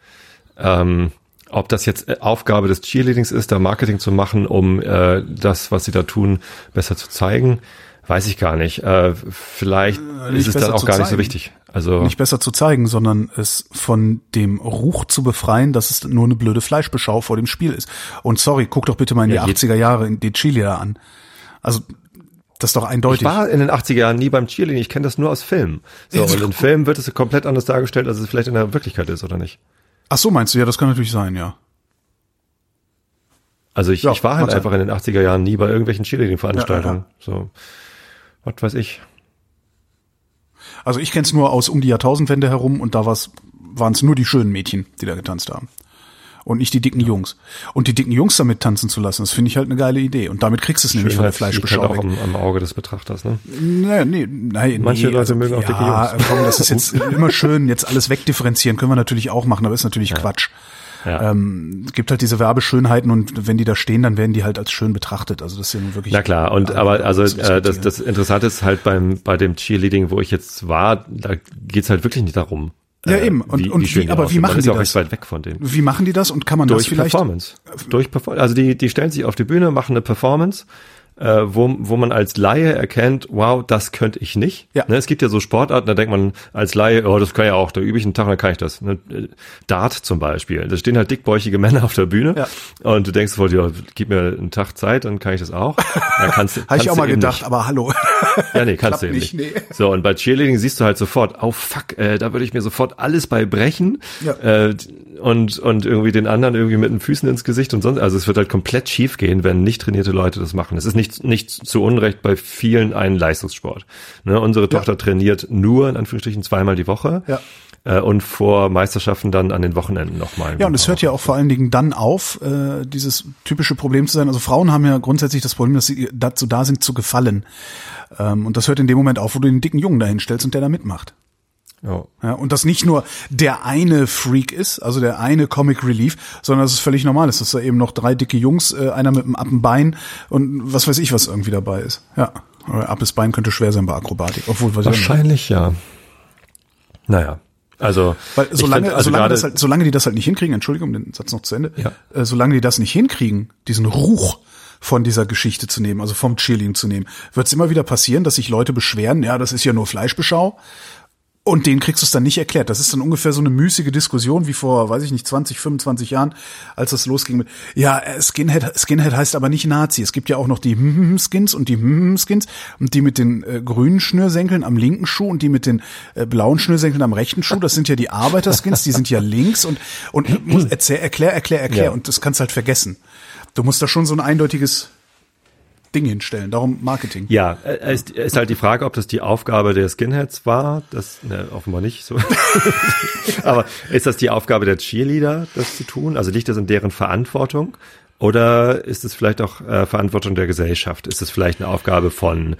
Speaker 1: Ähm, ob das jetzt äh, Aufgabe des Cheerleadings ist, da Marketing zu machen, um äh, das, was sie da tun, besser zu zeigen, weiß ich gar nicht. Äh, vielleicht
Speaker 2: nicht
Speaker 1: ist es dann auch gar nicht so wichtig. Also
Speaker 2: nicht besser zu zeigen, sondern es von dem Ruch zu befreien, dass es nur eine blöde Fleischbeschau vor dem Spiel ist. Und sorry, guck doch bitte mal in
Speaker 1: Ja,
Speaker 2: die
Speaker 1: je-
Speaker 2: 80er Jahre in die Chile da an. Also das ist doch
Speaker 1: ich
Speaker 2: eindeutig.
Speaker 1: war in den 80er Jahren nie beim Cheerleading, ich kenne das nur aus Filmen. So,
Speaker 2: Ja,
Speaker 1: und in Filmen wird es komplett anders dargestellt, als es vielleicht in der Wirklichkeit ist, oder nicht?
Speaker 2: Ach so meinst du? Ja, das kann natürlich sein, ja.
Speaker 1: Also ich,
Speaker 2: Ja,
Speaker 1: ich war halt
Speaker 2: sein.
Speaker 1: einfach in den 80er Jahren nie bei irgendwelchen Cheerleading-Veranstaltungen. So, was weiß ich.
Speaker 2: Also ich kenne es nur aus um die Jahrtausendwende herum und da waren es nur die schönen Mädchen, die da getanzt haben. Und nicht die dicken Jungs. Und die dicken Jungs damit tanzen zu lassen, das finde ich halt eine geile Idee. Und damit kriegst du es nämlich von der Fleischbeschau
Speaker 1: halt auch am, am Auge des Betrachters, ne?
Speaker 2: Nee, nee, nein,
Speaker 1: Manche
Speaker 2: nee,
Speaker 1: Leute mögen auch dicke
Speaker 2: ja,
Speaker 1: Jungs.
Speaker 2: Komm, das ist jetzt [LAUGHS] immer schön, jetzt alles wegdifferenzieren, können wir natürlich auch machen, aber ist natürlich Quatsch.
Speaker 1: Ja.
Speaker 2: Ähm, es gibt halt diese Werbeschönheiten und wenn die da stehen, dann werden die halt als schön betrachtet. Also das ist ja nun wirklich.
Speaker 1: Na klar, und
Speaker 2: äh,
Speaker 1: aber also äh, das, das Interessante ist halt beim bei dem Cheerleading, wo ich jetzt war, da geht's halt wirklich nicht darum.
Speaker 2: Ja,
Speaker 1: äh,
Speaker 2: eben. Und- und
Speaker 1: schön
Speaker 2: wie-
Speaker 1: die
Speaker 2: aber wie machen die das?
Speaker 1: recht weit weg von denen.
Speaker 2: Wie machen die das und kann man das
Speaker 1: Durch
Speaker 2: vielleicht?
Speaker 1: Performance. Durch Performance. Also die, die stellen sich auf die Bühne, machen eine Performance, äh, wo, wo man als Laie erkennt, wow, das könnte ich nicht.
Speaker 2: Ja.
Speaker 1: Ne, es gibt ja so Sportarten, da denkt man als Laie, oh, das kann ja auch, da übe ich einen Tag, dann kann ich das. Ne? Äh, Dart zum Beispiel. Da stehen halt dickbäuchige [LAUGHS] Männer auf der Bühne
Speaker 2: Ja.
Speaker 1: und du denkst voll, ja, gib mir einen Tag Zeit, dann kann ich das auch. Ja, kannst, [LAUGHS]
Speaker 2: Habe ich auch mal gedacht,
Speaker 1: Nicht.
Speaker 2: aber hallo.
Speaker 1: Ja, nee, kannst du eben nicht,
Speaker 2: nee.
Speaker 1: So, und bei Cheerleading siehst du halt sofort, oh fuck, äh, da würde ich mir sofort alles bei brechen
Speaker 2: Ja.
Speaker 1: äh, und, und irgendwie den anderen irgendwie mit den Füßen ins Gesicht und sonst. Also es wird halt komplett schief gehen, wenn nicht trainierte Leute das machen. Es ist nicht, nicht zu Unrecht bei vielen ein Leistungssport. Ne, unsere Tochter trainiert nur, in Anführungsstrichen, zweimal die Woche.
Speaker 2: Ja.
Speaker 1: Äh, und vor Meisterschaften dann an den Wochenenden nochmal.
Speaker 2: Ja, und es hört ja auch vor allen Dingen dann auf, äh, dieses typische Problem zu sein. Also Frauen haben ja grundsätzlich das Problem, dass sie dazu da sind, zu gefallen. Ähm, und das hört in dem Moment auf, wo du den dicken Jungen dahin stellst und der da mitmacht.
Speaker 1: Ja.
Speaker 2: Ja, und das nicht nur der eine Freak ist, also der eine Comic Relief, sondern dass es völlig normal ist, dass da eben noch drei dicke Jungs, äh, einer mit einem Appenbein und was weiß ich, was irgendwie dabei ist. Ja, aber Appes Bein könnte schwer sein bei Akrobatik, obwohl
Speaker 1: Wahrscheinlich ja. Naja. Also,
Speaker 2: Weil solange,
Speaker 1: find, also
Speaker 2: solange, das halt, solange die das halt nicht hinkriegen, Entschuldigung, den Satz noch zu Ende,
Speaker 1: Ja.
Speaker 2: äh, solange die das nicht hinkriegen, diesen Ruch von dieser Geschichte zu nehmen, also vom Cheerleading zu nehmen, wird es immer wieder passieren, dass sich Leute beschweren, ja, das ist ja nur Fleischbeschau. Und denen kriegst du es dann nicht erklärt. Das ist dann ungefähr so eine müßige Diskussion wie vor, weiß ich nicht, 20, 25 Jahren, als das losging mit, ja, äh, Skinhead, Skinhead heißt aber nicht Nazi. Es gibt ja auch noch die Skins und die Skins und die mit den äh, grünen Schnürsenkeln am linken Schuh und die mit den äh, blauen Schnürsenkeln am rechten Schuh. Das sind ja die Arbeiterskins, die sind ja links und, und muss, erzähl, erklär, erklär, erklär.
Speaker 1: Ja.
Speaker 2: Und das kannst du halt vergessen. Du musst da schon so ein eindeutiges Ding hinstellen. Darum Marketing.
Speaker 1: Ja, äh, ist, ist halt die Frage, ob das die Aufgabe der Skinheads war. Das ne, offenbar nicht so. [LAUGHS] Aber ist das die Aufgabe der Cheerleader, das zu tun? Also liegt das in deren Verantwortung? Oder ist es vielleicht auch äh, Verantwortung der Gesellschaft? Ist es vielleicht eine Aufgabe von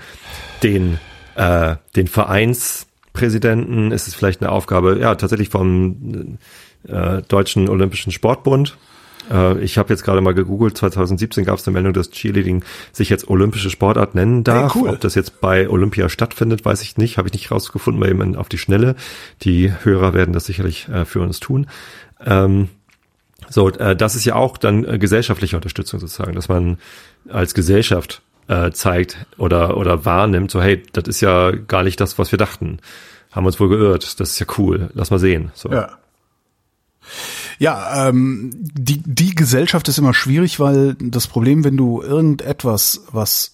Speaker 1: den, äh, den Vereinspräsidenten? Ist es vielleicht eine Aufgabe, ja, tatsächlich vom äh, Deutschen Olympischen Sportbund? Äh, Ich habe jetzt gerade mal gegoogelt, 2017 gab es eine Meldung, dass Cheerleading sich jetzt olympische Sportart nennen darf.
Speaker 2: Hey, cool.
Speaker 1: Ob das jetzt bei Olympia stattfindet, weiß ich nicht. Habe ich nicht rausgefunden, weil eben auf die Schnelle. Die Hörer werden das sicherlich äh, für uns tun. Ähm, so, äh, das ist ja auch dann äh, gesellschaftliche Unterstützung sozusagen, dass man als Gesellschaft äh, zeigt oder oder wahrnimmt, so hey, das ist ja gar nicht das, was wir dachten. Haben uns wohl geirrt. Das ist ja cool. Lass mal sehen. So.
Speaker 2: Ja. Ja, ähm, die, die Gesellschaft ist immer schwierig, weil das Problem, wenn du irgendetwas, was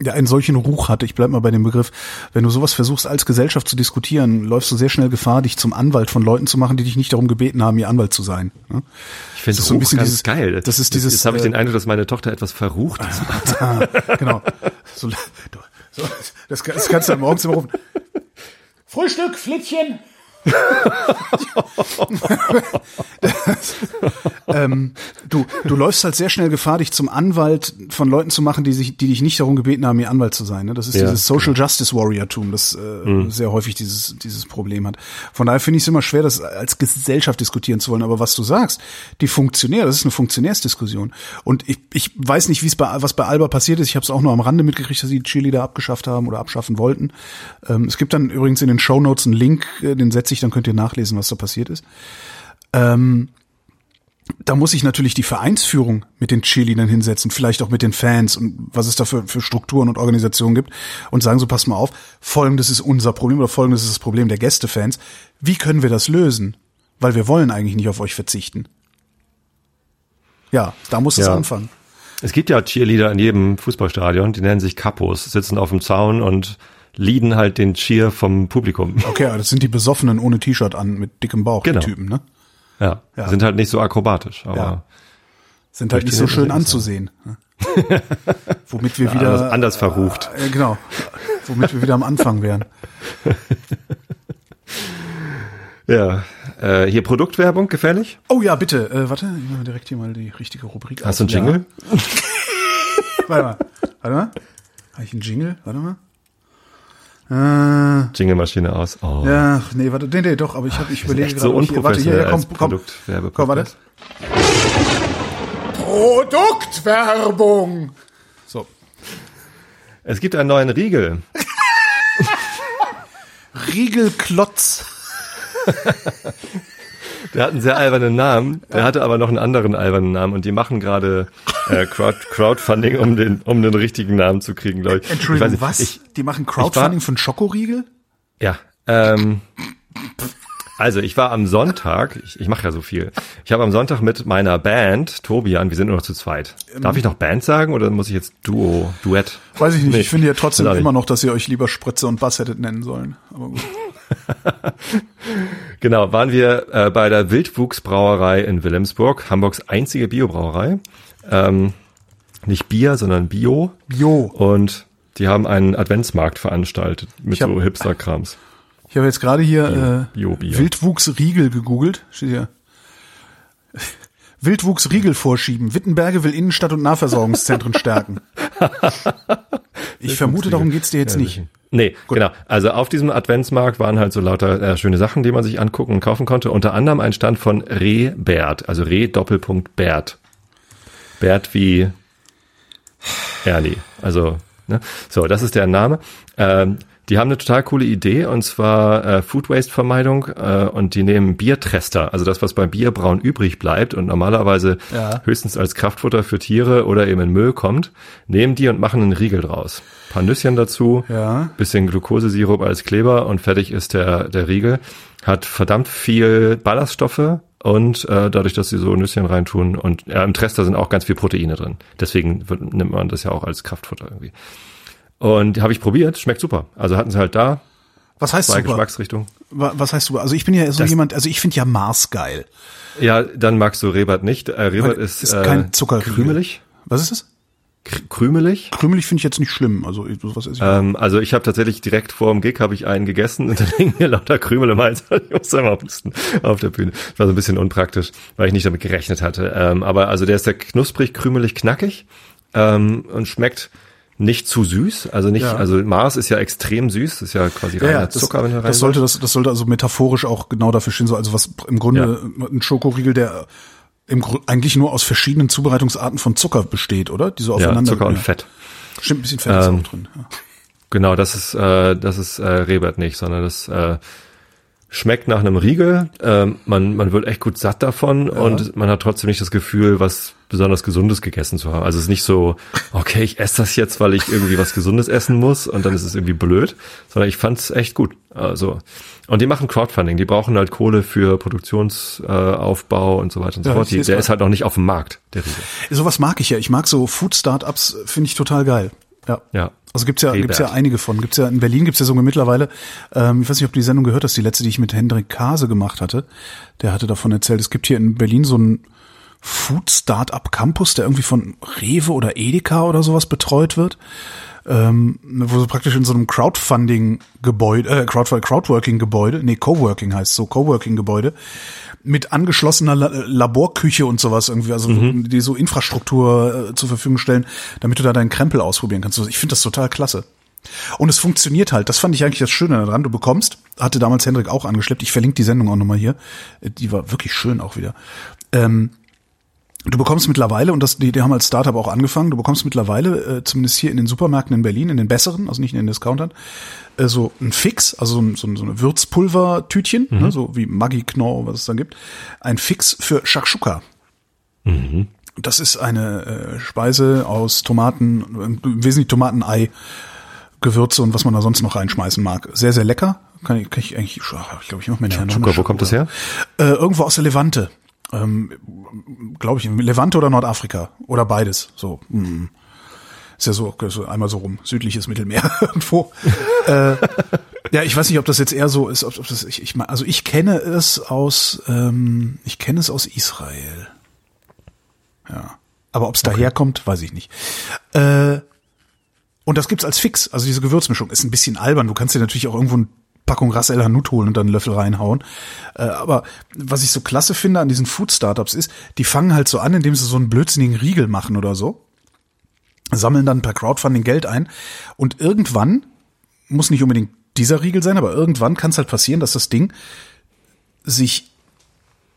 Speaker 2: ja einen solchen Ruch hat, ich bleib mal bei dem Begriff, wenn du sowas versuchst als Gesellschaft zu diskutieren, läufst du sehr schnell Gefahr, dich zum Anwalt von Leuten zu machen, die dich nicht darum gebeten haben, ihr Anwalt zu sein. ne?
Speaker 1: Ich finde
Speaker 2: so ein bisschen dieses-
Speaker 1: geil.
Speaker 2: das ist dieses,
Speaker 1: Jetzt habe ich
Speaker 2: äh,
Speaker 1: den Eindruck, dass meine Tochter etwas verrucht ist. [LAUGHS]
Speaker 2: Ah, genau. So, [LAUGHS] so, das, das kannst du dann morgens immer rufen. Frühstück, Flittchen. [LAUGHS] ähm, du, du läufst halt sehr schnell Gefahr, dich zum Anwalt von Leuten zu machen, die sich, die dich nicht darum gebeten haben, ihr Anwalt zu sein. Ne? Das ist
Speaker 1: Ja,
Speaker 2: dieses Social Justice Warrior-Tum, das äh, sehr häufig dieses, dieses Problem hat. Von daher finde ich es immer schwer, das als Gesellschaft diskutieren zu wollen. Aber was du sagst, die Funktionäre, das ist eine Funktionärsdiskussion. Und ich, ich weiß nicht, wie es bei, was bei Alba passiert ist. Ich habe es auch nur am Rande mitgekriegt, dass sie die Cheerleader abgeschafft haben oder abschaffen wollten. Ähm, es gibt dann übrigens in den Show Notes einen Link, äh, den setze ich, dann könnt ihr nachlesen, was da passiert ist. Ähm, da muss sich natürlich die Vereinsführung mit den Cheerleadern hinsetzen, vielleicht auch mit den Fans und was es da für, für Strukturen und Organisationen gibt und sagen so, pass mal auf, folgendes ist unser Problem oder folgendes ist das Problem der Gästefans. Wie können wir das lösen? Weil wir wollen eigentlich nicht auf euch verzichten. Ja, da muss es
Speaker 1: Ja.
Speaker 2: anfangen.
Speaker 1: Es gibt ja Cheerleader in jedem Fußballstadion, die nennen sich Kapos, sitzen auf dem Zaun und leaden halt den Cheer vom Publikum.
Speaker 2: Okay, aber das sind die Besoffenen ohne T-Shirt an mit dickem Bauch,
Speaker 1: Genau.
Speaker 2: die Typen, ne?
Speaker 1: Ja,
Speaker 2: Ja.
Speaker 1: sind halt nicht so akrobatisch, aber
Speaker 2: Ja. Sind halt nicht so schön anzusehen. ne? [LAUGHS] Womit wir wieder
Speaker 1: anders, anders verrucht.
Speaker 2: Äh, genau. Womit wir wieder am Anfang wären. [LAUGHS]
Speaker 1: Ja, äh, hier Produktwerbung, gefährlich?
Speaker 2: Oh ja, bitte. Äh, warte, ich mache direkt hier mal die richtige Rubrik.
Speaker 1: Hast du einen. Jingle?
Speaker 2: Ja. [LAUGHS] Warte mal. Warte mal. Habe ich einen Jingle? Warte mal. Äh,
Speaker 1: Jingle-Maschine aus. Oh.
Speaker 2: ja, ach, nee, warte, nee, nee, doch, aber ich habe ich überlege
Speaker 1: so
Speaker 2: gerade, ob ich hier, warte, hier,
Speaker 1: unprofessionell
Speaker 2: komm, komm,
Speaker 1: Produktwerbe-
Speaker 2: komm, warte. Produktwerbung. So.
Speaker 1: Es gibt einen neuen Riegel. [LAUGHS]
Speaker 2: Riegelklotz. [LAUGHS]
Speaker 1: Der hat einen sehr albernen Namen. Der hatte aber noch einen anderen albernen Namen und die machen gerade äh, Crowd, Crowdfunding, um den, um den richtigen Namen zu kriegen, glaube ich.
Speaker 2: Entschuldigung,
Speaker 1: ich nicht,
Speaker 2: was?
Speaker 1: Ich,
Speaker 2: Die machen Crowdfunding
Speaker 1: war-
Speaker 2: für einen Schokoriegel?
Speaker 1: ja. Ähm, also ich war am Sonntag, ich, ich mache ja so viel. Ich habe am Sonntag mit meiner Band, Tobian, wir sind nur noch zu zweit. Darf ich noch Band sagen oder muss ich jetzt Duo, Duett?
Speaker 2: Weiß ich nicht.
Speaker 1: Nee,
Speaker 2: ich finde ja trotzdem
Speaker 1: nicht.
Speaker 2: immer noch, dass ihr euch lieber Spritze und Bass hättet nennen sollen. Aber gut. [LAUGHS]
Speaker 1: Genau, waren wir äh, bei der Wildwuchsbrauerei in Wilhelmsburg, Hamburgs einzige Biobrauerei. Ähm, nicht Bier, sondern Bio.
Speaker 2: Jo.
Speaker 1: Und die haben einen Adventsmarkt veranstaltet mit
Speaker 2: hab-
Speaker 1: so Hipster-Krams.
Speaker 2: Ich habe jetzt gerade hier äh. Wildwuchsriegel gegoogelt. Steht hier. [LAUGHS] Wildwuchsriegel vorschieben. Wittenberge will Innenstadt- und Nahversorgungszentren stärken. [LAUGHS] Ich vermute, darum geht's dir jetzt nicht.
Speaker 1: Nee, genau. Also auf diesem Adventsmarkt waren halt so lauter äh, schöne Sachen, die man sich angucken und kaufen konnte. Unter anderem ein Stand von Rehbert, also Reh Doppelpunkt Bert. Bert wie Ernie. Also, ne? So, das ist der Name. Ähm, Die haben eine total coole Idee und zwar äh, Food Waste Vermeidung äh, und die nehmen Biertrester, also das, was beim Bierbrauen übrig bleibt und normalerweise ja. höchstens als Kraftfutter für Tiere oder eben in Müll kommt, nehmen die und machen einen Riegel draus. Ein paar Nüsschen dazu, ja. bisschen Glukosesirup als Kleber und fertig ist der, der Riegel. Hat verdammt viel Ballaststoffe und äh, dadurch, dass sie so Nüsschen reintun und ja, im Trester sind auch ganz viel Proteine drin. Deswegen wird, nimmt man das ja auch als Kraftfutter irgendwie. Und habe ich probiert, schmeckt super. Also hatten sie halt da.
Speaker 2: Was heißt
Speaker 1: zwei super? Geschmacksrichtungen.
Speaker 2: Was heißt super? Also ich bin ja so das, jemand, also ich finde ja Mars geil.
Speaker 1: Ja, dann magst du Rebert nicht. Äh, Rebert Weil ist, ist
Speaker 2: kein äh, Zucker
Speaker 1: krümelig.
Speaker 2: Was ist es?
Speaker 1: krümelig.
Speaker 2: Krümelig finde ich jetzt nicht schlimm. Also was
Speaker 1: ist ähm, Also ich habe tatsächlich direkt vor dem Gig habe ich einen gegessen und [LAUGHS] dann hingen mir lauter Krümel im Hals. Ich musste immer husten auf der Bühne. War so ein bisschen unpraktisch, weil ich nicht damit gerechnet hatte. Ähm, aber also der ist ja knusprig, krümelig, knackig ähm, und schmeckt nicht zu süß, also nicht, ja. also Mars ist ja extrem süß, das ist ja quasi reiner ja, Zucker,
Speaker 2: wenn du rein Das sollte das, das sollte also metaphorisch auch genau dafür stehen, so also was im Grunde ja. ein Schokoriegel, der im Grunde eigentlich nur aus verschiedenen Zubereitungsarten von Zucker besteht, oder?
Speaker 1: Die so aufeinander. Ja, Zucker und Fett.
Speaker 2: Stimmt, ein bisschen Fett ähm, ist auch drin. Ja.
Speaker 1: Genau, das ist äh, das ist äh, Rebert nicht, sondern das äh, schmeckt nach einem Riegel. Ähm, man, man wird echt gut satt davon ja. und man hat trotzdem nicht das Gefühl, was besonders Gesundes gegessen zu haben. Also es ist nicht so, okay, ich esse das jetzt, weil ich irgendwie was Gesundes essen muss und dann ist es irgendwie blöd, sondern ich fand es echt gut. Also und die machen Crowdfunding, die brauchen halt Kohle für Produktionsaufbau äh, und so weiter und so ja, fort. Die, der ist halt noch nicht auf dem Markt, der Riegel.
Speaker 2: Sowas mag ich ja. Ich mag so Food Startups, finde ich total geil. Ja. Ja. Also gibt's ja, gibt's ja einige von. Gibt's ja in Berlin gibt's ja sogar mittlerweile. Ähm, ich weiß nicht, ob du die Sendung gehört hast, die letzte, die ich mit Hendrik Kase gemacht hatte. Der hatte davon erzählt. Es gibt hier in Berlin so ein Food Startup Campus, der irgendwie von Rewe oder Edeka oder sowas betreut wird. Ähm, wo so praktisch in so einem Crowdfunding-Gebäude, äh, Crowdworking-Gebäude, nee, Coworking heißt so, Coworking-Gebäude, mit angeschlossener Laborküche und sowas irgendwie, also mhm. die so Infrastruktur äh, zur Verfügung stellen, damit du da deinen Krempel ausprobieren kannst. Ich finde das total klasse. Und es funktioniert halt. Das fand ich eigentlich das Schöne daran. Du bekommst, hatte damals Hendrik auch angeschleppt. Ich verlinke die Sendung auch nochmal hier. Die war wirklich schön auch wieder. Ähm, Du bekommst mittlerweile, und das, die, die haben als Startup auch angefangen, du bekommst mittlerweile, äh, zumindest hier in den Supermärkten in Berlin, in den besseren, also nicht in den Discountern, äh, so ein Fix, also so, so, so eine Würzpulvertütchen, mhm. ne, so wie Maggi Knorr, was es dann gibt, ein Fix für Shakshuka. Mhm. Das ist eine äh, Speise aus Tomaten, im Wesentlichen Tomatenei, Gewürze und was man da sonst noch reinschmeißen mag. Sehr, sehr lecker. Kann ich, kann ich eigentlich, ich glaube, ich mache mir
Speaker 1: eine Wo kommt das her?
Speaker 2: Äh, irgendwo aus der Levante ähm, glaube ich, Levante oder Nordafrika oder beides. So, hm. ist ja so, so einmal so rum, südliches Mittelmeer [LAUGHS] irgendwo. äh, ja, ich weiß nicht, ob das jetzt eher so ist, ob, ob das ich, ich also ich kenne es aus, ähm, ich kenne es aus Israel. Ja, aber ob es okay. daherkommt, weiß ich nicht. Äh, und das gibt's als Fix. Also diese Gewürzmischung ist ein bisschen albern. Du kannst dir natürlich auch irgendwo ein Packung Ras El Hanout holen und dann einen Löffel reinhauen. Äh, aber was ich so klasse finde an diesen Food-Startups ist, die fangen halt so an, indem sie so einen blödsinnigen Riegel machen oder so, sammeln dann per Crowdfunding Geld ein und irgendwann, muss nicht unbedingt dieser Riegel sein, aber irgendwann kann es halt passieren, dass das Ding sich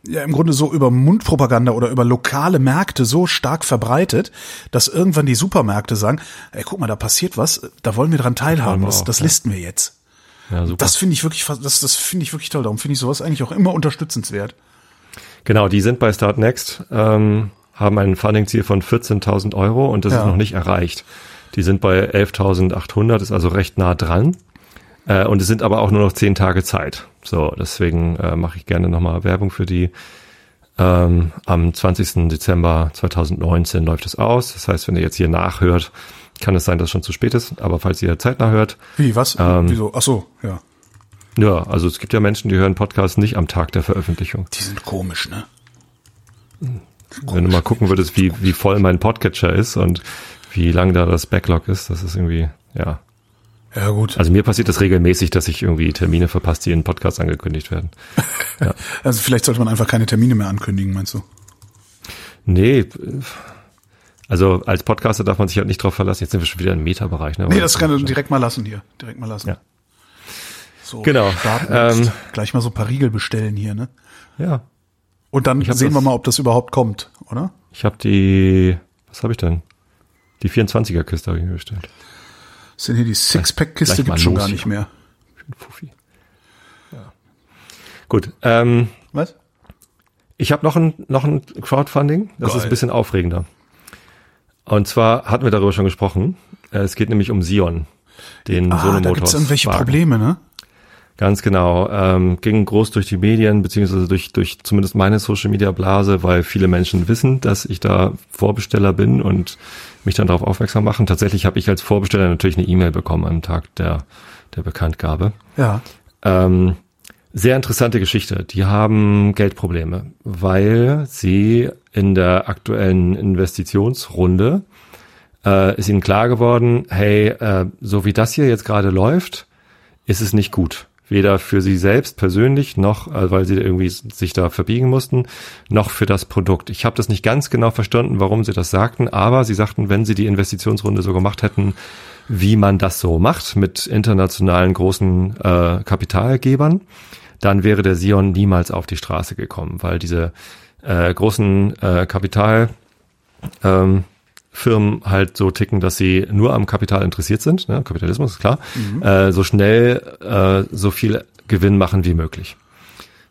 Speaker 2: ja im Grunde so über Mundpropaganda oder über lokale Märkte so stark verbreitet, dass irgendwann die Supermärkte sagen, ey, guck mal, da passiert was, da wollen wir dran teilhaben, das, das listen wir jetzt. Ja, super. Das finde ich wirklich, das, das finde ich wirklich toll. Darum finde ich sowas eigentlich auch immer unterstützenswert.
Speaker 1: Genau, die sind bei Start Next, ähm, haben ein Funding-Ziel von 14.000 Euro und das ja. ist noch nicht erreicht. Die sind bei 11.800, ist also recht nah dran. Äh, und es sind aber auch nur noch zehn Tage Zeit. So, deswegen äh, mache ich gerne nochmal Werbung für die. Ähm, am 20. Dezember 2019 läuft es aus. Das heißt, wenn ihr jetzt hier nachhört, kann es sein, dass es schon zu spät ist, aber falls ihr zeitnah hört.
Speaker 2: Wie, was? Ähm, Wieso? Ach so, ja.
Speaker 1: Ja, also es gibt ja Menschen, die hören Podcasts nicht am Tag der Veröffentlichung.
Speaker 2: Die sind komisch, ne?
Speaker 1: Komisch. Wenn du mal gucken würdest, wie, wie voll mein Podcatcher ist und wie lang da das Backlog ist, das ist irgendwie, ja.
Speaker 2: Ja, gut.
Speaker 1: Also mir passiert das regelmäßig, dass ich irgendwie Termine verpasse, die in Podcasts angekündigt werden. [LAUGHS]
Speaker 2: Ja. also vielleicht sollte man einfach keine Termine mehr ankündigen, meinst du?
Speaker 1: Nee, also als Podcaster darf man sich halt nicht drauf verlassen. Jetzt sind wir schon wieder im Meta-Bereich.
Speaker 2: Ne? Nee, das kann du direkt mal lassen hier. Direkt mal lassen. Ja.
Speaker 1: So, genau.
Speaker 2: Ähm, Gleich mal so ein paar Riegel bestellen hier, ne?
Speaker 1: Ja.
Speaker 2: Und dann sehen das, wir mal, ob das überhaupt kommt, oder?
Speaker 1: Ich habe die, was habe ich denn? Die 24er-Kiste habe ich mir bestellt.
Speaker 2: Was denn hier die Sixpack-Kiste gibt's schon gar nicht mehr. Fuffi.
Speaker 1: Ja. Gut. Ähm,
Speaker 2: Was?
Speaker 1: Ich habe noch ein, noch ein Crowdfunding, das Geil. ist ein bisschen aufregender. Und zwar hatten wir darüber schon gesprochen. Äh, es geht nämlich um Sion, den ah, Sono Da
Speaker 2: gibt's irgendwelche Wagen. Probleme, ne?
Speaker 1: Ganz genau. Ähm, ging groß durch die Medien, beziehungsweise durch, durch zumindest meine Social Media Blase, weil viele Menschen wissen, dass ich da Vorbesteller bin und mich dann darauf aufmerksam machen. Tatsächlich habe ich als Vorbesteller natürlich eine E-Mail bekommen am Tag der, der Bekanntgabe.
Speaker 2: Ja.
Speaker 1: Ähm, sehr interessante Geschichte. Die haben Geldprobleme, weil sie in der aktuellen Investitionsrunde äh, ist ihnen klar geworden, hey, äh, so wie das hier jetzt gerade läuft, ist es nicht gut. Weder für sie selbst persönlich, noch äh, weil sie irgendwie sich da verbiegen mussten, noch für das Produkt. Ich habe das nicht ganz genau verstanden, warum sie das sagten, aber sie sagten, wenn sie die Investitionsrunde so gemacht hätten, wie man das so macht mit internationalen großen äh, Kapitalgebern, dann wäre der Sion niemals auf die Straße gekommen, weil diese äh, großen äh, Kapital ähm, Firmen halt so ticken, dass sie nur am Kapital interessiert sind, ne? Kapitalismus ist klar, mhm. äh, so schnell äh, so viel Gewinn machen wie möglich.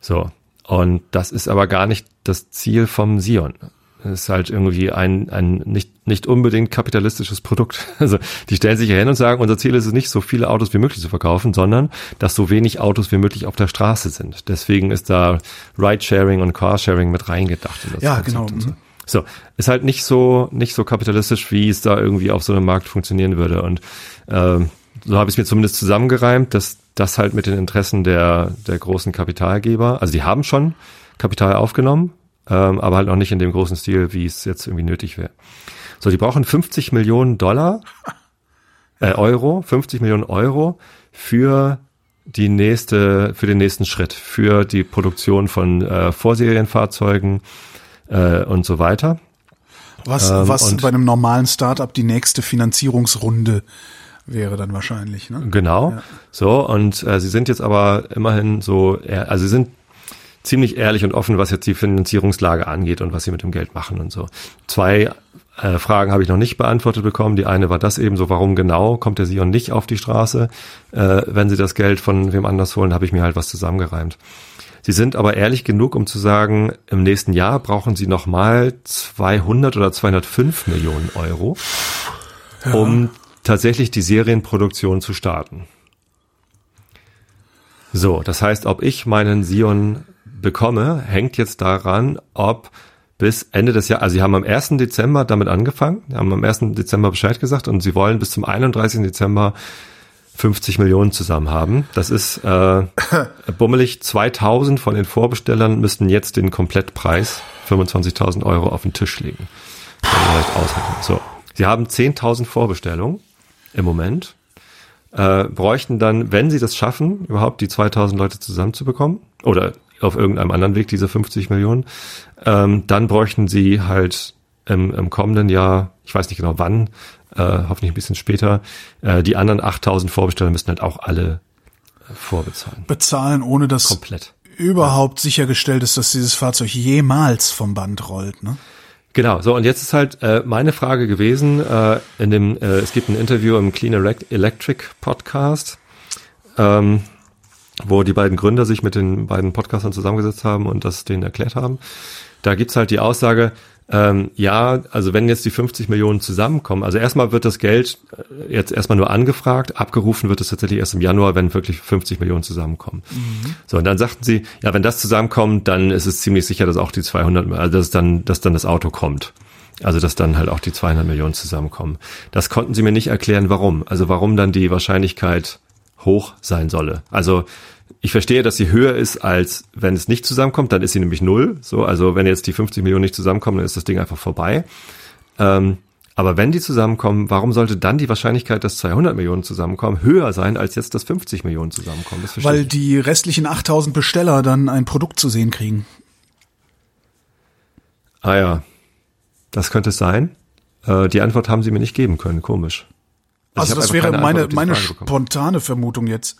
Speaker 1: So. Und das ist aber gar nicht das Ziel vom Sion. Das ist halt irgendwie ein, ein nicht, nicht unbedingt kapitalistisches Produkt. [LAUGHS] Also die stellen sich ja hin und sagen, unser Ziel ist es nicht, so viele Autos wie möglich zu verkaufen, sondern dass so wenig Autos wie möglich auf der Straße sind. Deswegen ist da Ridesharing und Carsharing mit reingedacht.
Speaker 2: Ja, Konzept genau.
Speaker 1: So. so. ist halt nicht so, nicht so kapitalistisch, wie es da irgendwie auf so einem Markt funktionieren würde. Und äh, so habe ich es mir zumindest zusammengereimt, dass das halt mit den Interessen der, der großen Kapitalgeber, also die haben schon Kapital aufgenommen, ähm, aber halt noch nicht in dem großen Stil, wie es jetzt irgendwie nötig wäre. So, die brauchen 50 Millionen Dollar, äh, Euro, 50 Millionen Euro für die nächste, für den nächsten Schritt, für die Produktion von äh, Vorserienfahrzeugen äh, und so weiter.
Speaker 2: Was, ähm, was bei einem normalen Startup die nächste Finanzierungsrunde wäre dann wahrscheinlich, ne?
Speaker 1: Genau. Ja. So, und äh, sie sind jetzt aber immerhin so, also sie sind ziemlich ehrlich und offen, was jetzt die Finanzierungslage angeht und was sie mit dem Geld machen und so. Zwei äh, Fragen habe ich noch nicht beantwortet bekommen. Die eine war das eben so, warum genau kommt der Sion nicht auf die Straße? Äh, wenn sie das Geld von wem anders holen, habe ich mir halt was zusammengereimt. Sie sind aber ehrlich genug, um zu sagen, im nächsten Jahr brauchen sie nochmal 200 oder 205 Millionen Euro, ja. um tatsächlich die Serienproduktion zu starten. So, das heißt, ob ich meinen Sion bekomme, hängt jetzt daran, ob bis Ende des Jahres, also sie haben am 1. Dezember damit angefangen, haben am 1. Dezember Bescheid gesagt und sie wollen bis zum 31. Dezember 50 Millionen zusammen haben. Das ist äh, bummelig 2000 von den Vorbestellern müssten jetzt den Komplettpreis 25.000 Euro auf den Tisch legen. So, sie haben 10.000 Vorbestellungen im Moment, äh, bräuchten dann, wenn sie das schaffen, überhaupt die 2000 Leute zusammenzubekommen oder auf irgendeinem anderen Weg diese 50 Millionen, ähm, dann bräuchten sie halt im, im kommenden Jahr, ich weiß nicht genau wann, äh, hoffentlich ein bisschen später, äh, die anderen 8000 Vorbesteller müssten halt auch alle äh, vorbezahlen.
Speaker 2: Bezahlen, ohne dass
Speaker 1: Komplett.
Speaker 2: überhaupt ja. sichergestellt ist, dass dieses Fahrzeug jemals vom Band rollt, ne?
Speaker 1: Genau, so und jetzt ist halt äh, meine Frage gewesen, äh, in dem, äh, es gibt ein Interview im Clean Electric Podcast, ähm, wo die beiden Gründer sich mit den beiden Podcastern zusammengesetzt haben und das denen erklärt haben. Da gibt's halt die Aussage, ähm, ja, also wenn jetzt die 50 Millionen zusammenkommen, also erstmal wird das Geld äh, jetzt erstmal nur angefragt, abgerufen wird es tatsächlich erst im Januar, wenn wirklich 50 Millionen zusammenkommen. Mhm. So, und dann sagten sie, ja, wenn das zusammenkommt, dann ist es ziemlich sicher, dass auch die 200, also dass dann, dass dann das Auto kommt. Also dass dann halt auch die 200 Millionen zusammenkommen. Das konnten sie mir nicht erklären, warum. Also warum dann die Wahrscheinlichkeit hoch sein solle. Also ich verstehe, dass sie höher ist, als wenn es nicht zusammenkommt, dann ist sie nämlich null. So, also wenn jetzt die 50 Millionen nicht zusammenkommen, dann ist das Ding einfach vorbei. Ähm, aber wenn die zusammenkommen, warum sollte dann die Wahrscheinlichkeit, dass 200 Millionen zusammenkommen, höher sein, als jetzt, dass 50 Millionen zusammenkommen?
Speaker 2: Weil die restlichen 8000 Besteller dann ein Produkt zu sehen kriegen.
Speaker 1: Ah ja, das könnte es sein. Äh, die Antwort haben sie mir nicht geben können, komisch.
Speaker 2: Also, also das wäre meine, meine spontane Vermutung jetzt.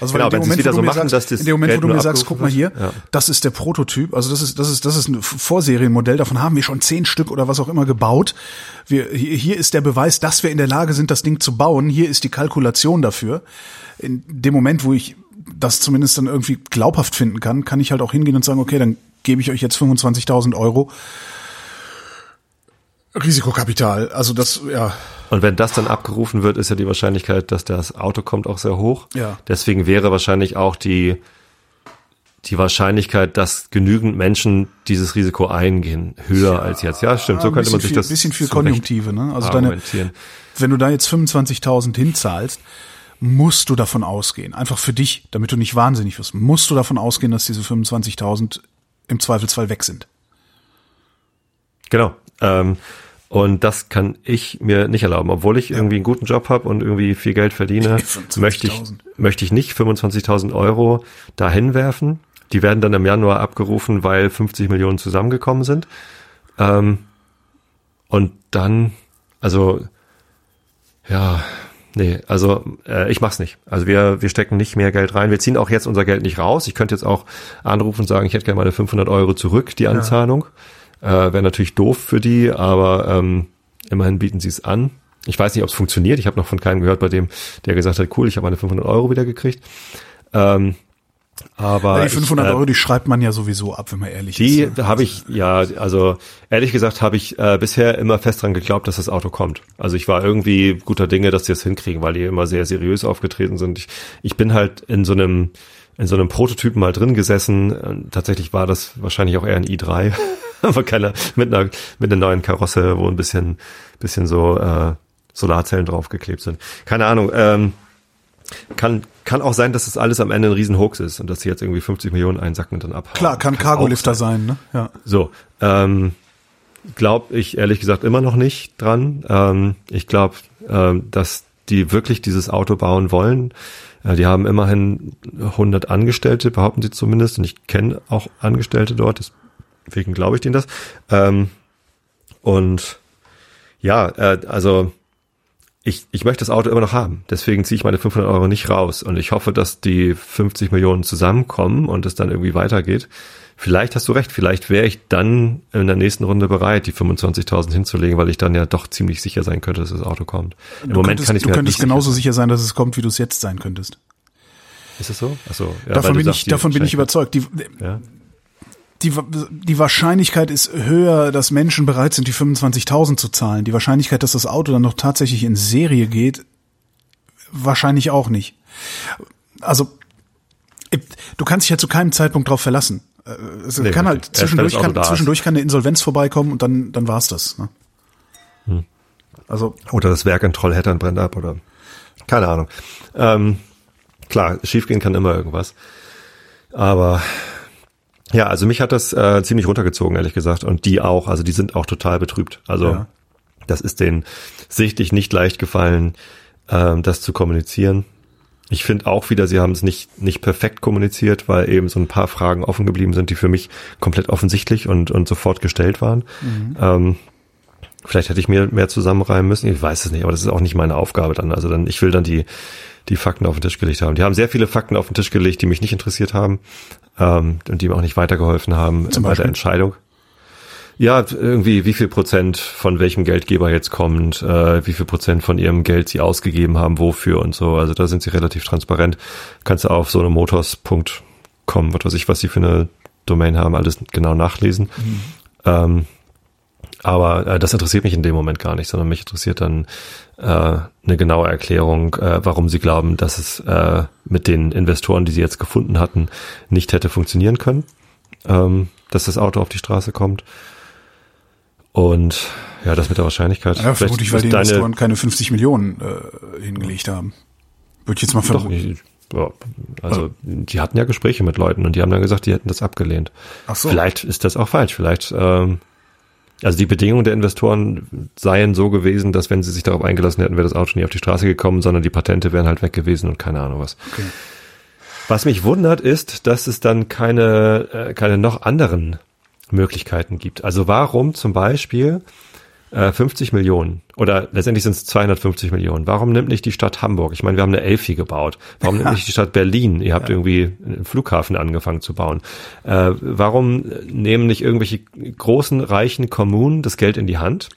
Speaker 2: Also
Speaker 1: Genau,
Speaker 2: in dem Moment,
Speaker 1: wieder
Speaker 2: wo du
Speaker 1: so
Speaker 2: mir
Speaker 1: machen,
Speaker 2: sagst,
Speaker 1: dass das
Speaker 2: in dem Moment,
Speaker 1: Geld
Speaker 2: wo du mir sagst, guck mal hier,
Speaker 1: ja.
Speaker 2: das ist der Prototyp, also das ist das ist das ist ein Vorserienmodell, davon haben wir schon zehn Stück oder was auch immer gebaut. Wir hier, hier ist der Beweis, dass wir in der Lage sind, das Ding zu bauen. Hier ist die Kalkulation dafür. In dem Moment, wo ich das zumindest dann irgendwie glaubhaft finden kann, kann ich halt auch hingehen und sagen, okay, dann gebe ich euch jetzt 25.000 Euro Risikokapital. Also das, ja,
Speaker 1: Und wenn das dann abgerufen wird, ist ja die Wahrscheinlichkeit, dass das Auto kommt, auch sehr hoch.
Speaker 2: Ja.
Speaker 1: Deswegen wäre wahrscheinlich auch die, die Wahrscheinlichkeit, dass genügend Menschen dieses Risiko eingehen, höher als jetzt. Ja, stimmt. So
Speaker 2: ein
Speaker 1: könnte man sich
Speaker 2: viel,
Speaker 1: das
Speaker 2: bisschen viel Konjunktive, ne? Also deine, wenn du da jetzt 25.000 hinzahlst, musst du davon ausgehen, einfach für dich, damit du nicht wahnsinnig wirst, musst du davon ausgehen, dass diese 25.000 im Zweifelsfall weg sind.
Speaker 1: Genau. Ähm, und das kann ich mir nicht erlauben, obwohl ich irgendwie einen guten Job habe und irgendwie viel Geld verdiene, [LAUGHS]
Speaker 2: 25.000.
Speaker 1: möchte ich möchte ich nicht 25.000 Euro dahin werfen. Die werden dann im Januar abgerufen, weil 50 Millionen zusammengekommen sind. Ähm, und dann, also ja, nee, also äh, ich mach's nicht. Also wir wir stecken nicht mehr Geld rein. Wir ziehen auch jetzt unser Geld nicht raus. Ich könnte jetzt auch anrufen und sagen, ich hätte gerne meine 500 Euro zurück, die Anzahlung. Äh, Wäre natürlich doof für die, aber ähm, immerhin bieten sie es an. Ich weiß nicht, ob es funktioniert. Ich habe noch von keinem gehört, bei dem der gesagt hat, cool, ich habe meine 500 Euro wieder gekriegt. Ähm, aber
Speaker 2: die 500
Speaker 1: ich, äh,
Speaker 2: Euro, die schreibt man ja sowieso ab, wenn man ehrlich
Speaker 1: die
Speaker 2: ist. ne?
Speaker 1: habe ich, ja, also ehrlich gesagt habe ich äh, bisher immer fest dran geglaubt, dass das Auto kommt. Also ich war irgendwie guter Dinge, dass die es hinkriegen, weil die immer sehr seriös aufgetreten sind. Ich, ich bin halt in so einem in so einem Prototypen mal drin gesessen. Äh, Tatsächlich war das wahrscheinlich auch eher ein i3, [LAUGHS] aber keiner mit einer mit einer neuen Karosse, wo ein bisschen bisschen so äh, Solarzellen draufgeklebt sind. Keine Ahnung. Ähm, kann, kann auch sein, dass das alles am Ende ein Riesenhoax ist und dass sie jetzt irgendwie 50 Millionen einsacken und dann abhauen.
Speaker 2: Klar, kann,
Speaker 1: auch
Speaker 2: Cargolifter sein, ne? Ja.
Speaker 1: So, ähm, glaube ich ehrlich gesagt immer noch nicht dran. Ähm, ich glaube, ähm, dass die wirklich dieses Auto bauen wollen. Äh, die haben immerhin 100 Angestellte, behaupten sie zumindest. Und ich kenne auch Angestellte dort, deswegen glaube ich denen das. Ähm, und ja, äh, also ich, ich möchte das Auto immer noch haben. Deswegen ziehe ich meine 500 Euro nicht raus. Und ich hoffe, dass die 50 Millionen zusammenkommen und es dann irgendwie weitergeht. Vielleicht hast du recht. Vielleicht wäre ich dann in der nächsten Runde bereit, die 25.000 hinzulegen, weil ich dann ja doch ziemlich sicher sein könnte, dass das Auto kommt. Im
Speaker 2: Du
Speaker 1: Moment
Speaker 2: könntest,
Speaker 1: kann ich
Speaker 2: du
Speaker 1: mir halt
Speaker 2: könntest
Speaker 1: nicht
Speaker 2: genauso sicher sein, dass es kommt, wie du es jetzt sein könntest.
Speaker 1: Ist es so? Achso, ja,
Speaker 2: davon
Speaker 1: du
Speaker 2: bin
Speaker 1: sagst,
Speaker 2: ich, davon bin ich überzeugt. Die,
Speaker 1: Ja.
Speaker 2: die, die Wahrscheinlichkeit ist höher, dass Menschen bereit sind, die 25.000 zu zahlen. Die Wahrscheinlichkeit, dass das Auto dann noch tatsächlich in Serie geht, wahrscheinlich auch nicht. Also, du kannst dich ja zu keinem Zeitpunkt darauf verlassen. Äh, Es
Speaker 1: Nee,
Speaker 2: kann halt zwischendurch kann, zwischendurch kann eine Insolvenz vorbeikommen und dann, dann war's das. Ne?
Speaker 1: Hm.
Speaker 2: Also,
Speaker 1: Oder das Werk in Trollhättern brennt ab oder keine Ahnung. Ähm, klar, schiefgehen kann immer irgendwas. Aber ja, also mich hat das äh, ziemlich runtergezogen, ehrlich gesagt. Und die auch, also die sind auch total betrübt. Also
Speaker 2: Ja.
Speaker 1: das ist denen sichtlich nicht leicht gefallen, ähm, das zu kommunizieren. Ich finde auch wieder, sie haben es nicht, nicht perfekt kommuniziert, weil eben so ein paar Fragen offen geblieben sind, die für mich komplett offensichtlich und, und sofort gestellt waren. Ähm, Vielleicht hätte ich mir mehr zusammenreimen müssen. Ich weiß es nicht, aber das ist auch nicht meine Aufgabe dann. Also dann, ich will dann die, die Fakten auf den Tisch gelegt haben. Die haben sehr viele Fakten auf den Tisch gelegt, die mich nicht interessiert haben ähm, und die mir auch nicht weitergeholfen haben
Speaker 2: Zum
Speaker 1: bei der
Speaker 2: Beispiel?
Speaker 1: Entscheidung. Ja, irgendwie, wie viel Prozent von welchem Geldgeber jetzt kommt, äh, wie viel Prozent von ihrem Geld sie ausgegeben haben, wofür und so. Also da sind sie relativ transparent. Kannst du auf so eine motors.com, was weiß ich, was sie für eine Domain haben, alles genau nachlesen. Ähm, aber äh, das interessiert mich in dem Moment gar nicht, sondern mich interessiert dann äh, eine genaue Erklärung, äh, warum sie glauben, dass es äh, mit den Investoren, die sie jetzt gefunden hatten, nicht hätte funktionieren können, ähm, dass das Auto auf die Straße kommt. Und ja, das mit der Wahrscheinlichkeit.
Speaker 2: ja, vermutlich, weil die Investoren keine 50 Millionen äh, hingelegt haben. Würde ich jetzt mal vermuten.
Speaker 1: ja, also die hatten ja Gespräche mit Leuten und die haben dann gesagt, die hätten das abgelehnt.
Speaker 2: Ach so.
Speaker 1: Vielleicht ist das auch falsch. Vielleicht, ähm, also die Bedingungen der Investoren seien so gewesen, dass wenn sie sich darauf eingelassen hätten, wäre das Auto nie auf die Straße gekommen, sondern die Patente wären halt weg gewesen und keine Ahnung was.
Speaker 2: Okay.
Speaker 1: Was mich wundert, ist, dass es dann keine, äh, keine noch anderen Möglichkeiten gibt. Also warum zum Beispiel äh, 50 Millionen oder letztendlich sind es 250 Millionen. Warum nimmt nicht die Stadt Hamburg? Ich meine, wir haben eine Elfi gebaut. Warum nimmt nicht die Stadt Berlin? Ihr habt ja. irgendwie einen Flughafen angefangen zu bauen. Äh, warum nehmen nicht irgendwelche großen, reichen Kommunen das Geld in die Hand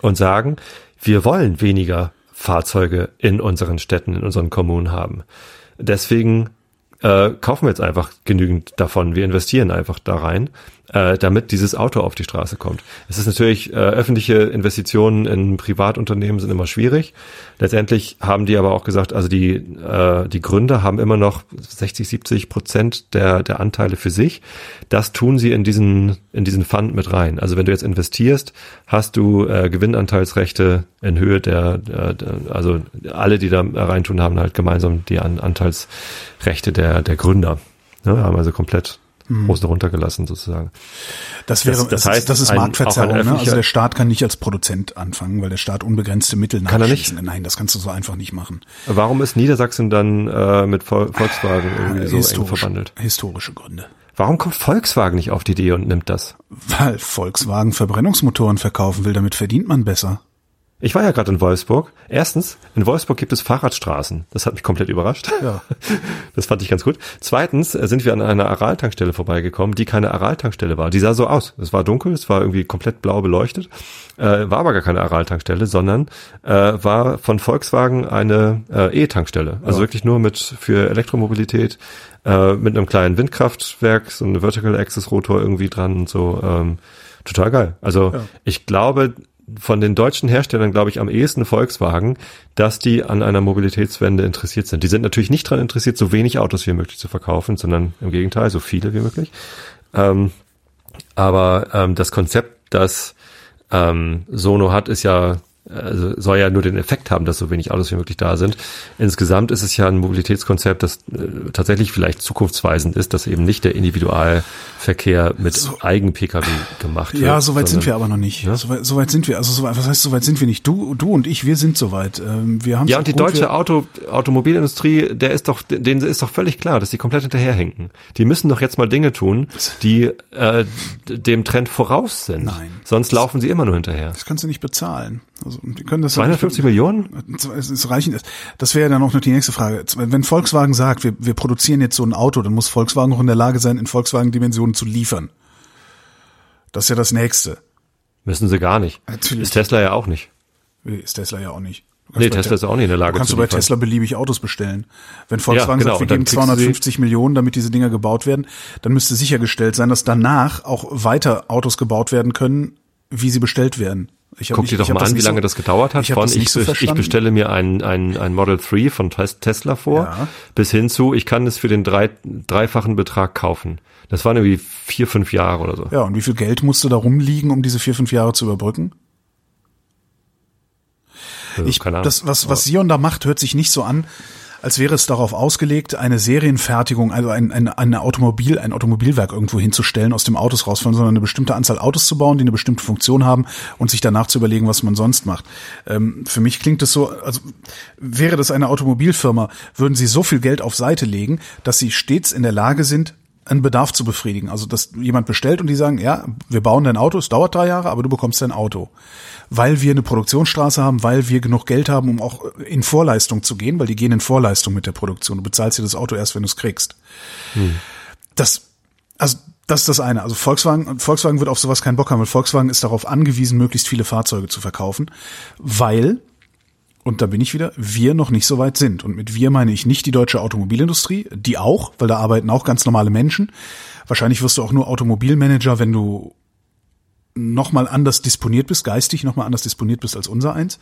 Speaker 1: und sagen, wir wollen weniger Fahrzeuge in unseren Städten, in unseren Kommunen haben. Deswegen äh, kaufen wir jetzt einfach genügend davon. Wir investieren einfach da rein äh, damit dieses Auto auf die Straße kommt. Es ist natürlich, äh, öffentliche Investitionen in Privatunternehmen sind immer schwierig. Letztendlich haben die aber auch gesagt, also die, äh, die Gründer haben immer noch 60, 70 Prozent der, der Anteile für sich. Das tun sie in diesen, in diesen Fund mit rein. Also wenn du jetzt investierst, hast du äh, Gewinnanteilsrechte in Höhe der, der, also alle, die da reintun, haben halt gemeinsam die Anteilsrechte der, der Gründer. Ja, haben also komplett mhm. großen runtergelassen sozusagen.
Speaker 2: Das wäre, das, das heißt, das ist ein, Marktverzerrung. Ne? Also der Staat kann nicht als Produzent anfangen, weil der Staat unbegrenzte Mittel
Speaker 1: kann er nicht.
Speaker 2: Nein, das kannst du so einfach nicht machen.
Speaker 1: Warum ist Niedersachsen dann äh, mit Volkswagen irgendwie so eng verbandelt?
Speaker 2: Historische Gründe.
Speaker 1: Warum kommt Volkswagen nicht auf die Idee und nimmt das?
Speaker 2: Weil Volkswagen Verbrennungsmotoren verkaufen will, damit verdient man besser.
Speaker 1: Ich war ja gerade in Wolfsburg. Erstens, in Wolfsburg gibt es Fahrradstraßen. Das hat mich komplett überrascht. Ja. [LAUGHS] Das fand ich ganz gut. Zweitens äh, sind wir an einer Aral-Tankstelle vorbeigekommen, die keine Aral-Tankstelle war. Die sah so aus. Es war dunkel, es war irgendwie komplett blau beleuchtet. Äh, war aber gar keine Aral-Tankstelle, sondern äh, war von Volkswagen eine äh, E-Tankstelle. Also ja. wirklich nur mit für Elektromobilität, äh, mit einem kleinen Windkraftwerk, so ein Vertical Access Rotor irgendwie dran und so. Ähm, total geil. Also ja. ich glaube, von den deutschen Herstellern, glaube ich, am ehesten Volkswagen, dass die an einer Mobilitätswende interessiert sind. Die sind natürlich nicht daran interessiert, so wenig Autos wie möglich zu verkaufen, sondern im Gegenteil, so viele wie möglich. Ähm, aber ähm, das Konzept, das ähm, Sono hat, ist ja also soll ja nur den Effekt haben, dass so wenig Autos wie möglich da sind. Insgesamt ist es ja ein Mobilitätskonzept, das äh, tatsächlich vielleicht zukunftsweisend ist, dass eben nicht der Individualverkehr mit so, Eigen-Pkw gemacht wird.
Speaker 2: Ja, soweit sind wir aber noch nicht. Ja? Soweit, soweit sind wir. Also soweit, was heißt soweit sind wir nicht? Du, du und ich, wir sind soweit. Ähm, wir haben
Speaker 1: ja und die deutsche Auto, Automobilindustrie, der ist doch, denen ist doch völlig klar, dass die komplett hinterherhinken. Die müssen doch jetzt mal Dinge tun, die äh, dem Trend voraus sind. Nein. Sonst laufen sie immer nur hinterher.
Speaker 2: Das kannst du nicht bezahlen. Also die können das
Speaker 1: 250 ja Millionen?
Speaker 2: Es ist reichend. Das wäre dann auch noch die nächste Frage. Wenn Volkswagen sagt, wir, wir produzieren jetzt so ein Auto, dann muss Volkswagen auch in der Lage sein, in Volkswagen-Dimensionen zu liefern. Das ist ja das Nächste.
Speaker 1: Müssen sie gar nicht. Natürlich. Ist Tesla ja auch nicht.
Speaker 2: Ist Tesla ja auch nicht.
Speaker 1: Nee, Tesla ist auch nicht in der Lage.
Speaker 2: Du kannst du bei Tesla beliebig Autos bestellen. Wenn Volkswagen ja, genau. sagt, wir geben 250 Millionen, damit diese Dinger gebaut werden, dann müsste sichergestellt sein, dass danach auch weiter Autos gebaut werden können, wie sie bestellt werden.
Speaker 1: Ich Guck dir doch mal an, wie lange so, das gedauert hat. Ich, von ich, so ich bestelle mir ein, ein, ein Model 3 von Tesla vor, ja. bis hin zu, ich kann es für den drei, dreifachen Betrag kaufen. Das waren irgendwie vier, fünf Jahre oder so.
Speaker 2: Ja, und wie viel Geld musste da rumliegen, um diese vier, fünf Jahre zu überbrücken? Ich, das, was, was Sion da macht, hört sich nicht so an, als wäre es darauf ausgelegt, eine Serienfertigung, also ein, ein, eine Automobil, ein Automobilwerk irgendwo hinzustellen, aus dem Autos rausfallen, sondern eine bestimmte Anzahl Autos zu bauen, die eine bestimmte Funktion haben und sich danach zu überlegen, was man sonst macht. Ähm, für mich klingt es so, also wäre das eine Automobilfirma, würden sie so viel Geld auf Seite legen, dass sie stets in der Lage sind, einen Bedarf zu befriedigen. Also, dass jemand bestellt und die sagen, ja, wir bauen dein Auto, es dauert drei Jahre, aber du bekommst dein Auto weil wir eine Produktionsstraße haben, weil wir genug Geld haben, um auch in Vorleistung zu gehen, weil die gehen in Vorleistung mit der Produktion. Du bezahlst dir das Auto erst, wenn du es kriegst. Hm. Das, also das ist das eine. Also Volkswagen, Volkswagen wird auf sowas keinen Bock haben, weil Volkswagen ist darauf angewiesen, möglichst viele Fahrzeuge zu verkaufen, weil und da bin ich wieder, wir noch nicht so weit sind. Und mit wir meine ich nicht die deutsche Automobilindustrie, die auch, weil da arbeiten auch ganz normale Menschen. Wahrscheinlich wirst du auch nur Automobilmanager, wenn du nochmal anders disponiert bist, geistig nochmal anders disponiert bist als unser eins.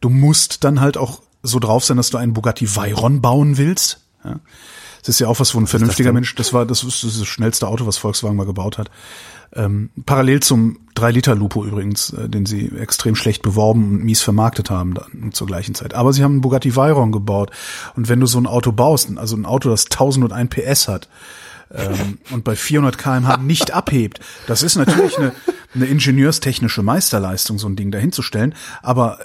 Speaker 2: Du musst dann halt auch so drauf sein, dass du einen Bugatti Veyron bauen willst. Ja. Das ist ja auch was, wo ein vernünftiger das Mensch, das war, das ist das schnellste Auto, was Volkswagen mal gebaut hat. Ähm, parallel zum 3-Liter-Lupo übrigens, äh, den sie extrem schlecht beworben und mies vermarktet haben dann, zur gleichen Zeit. Aber sie haben einen Bugatti Veyron gebaut. Und wenn du so ein Auto baust, also ein Auto, das 1001 PS hat, ähm, und bei 400 kmh nicht abhebt, das ist natürlich eine, eine ingenieurstechnische Meisterleistung, so ein Ding dahinzustellen. Aber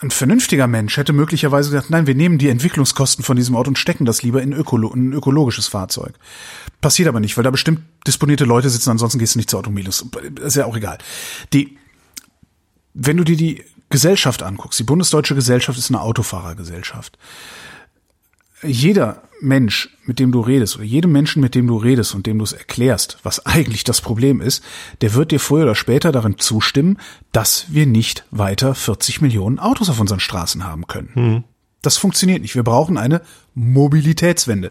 Speaker 2: ein vernünftiger Mensch hätte möglicherweise gesagt, nein, wir nehmen die Entwicklungskosten von diesem Auto und stecken das lieber in, Ökolo in ein ökologisches Fahrzeug. Passiert aber nicht, weil da bestimmt disponierte Leute sitzen, ansonsten gehst du nicht zur Automobilis. Ist ja auch egal. Die, wenn du dir die Gesellschaft anguckst, die bundesdeutsche Gesellschaft ist eine Autofahrergesellschaft. Jeder Mensch, mit dem du redest, oder jedem Menschen, mit dem du redest und dem du es erklärst, was eigentlich das Problem ist, der wird dir früher oder später darin zustimmen, dass wir nicht weiter 40 Millionen Autos auf unseren Straßen haben können. Hm. Das funktioniert nicht. Wir brauchen eine Mobilitätswende.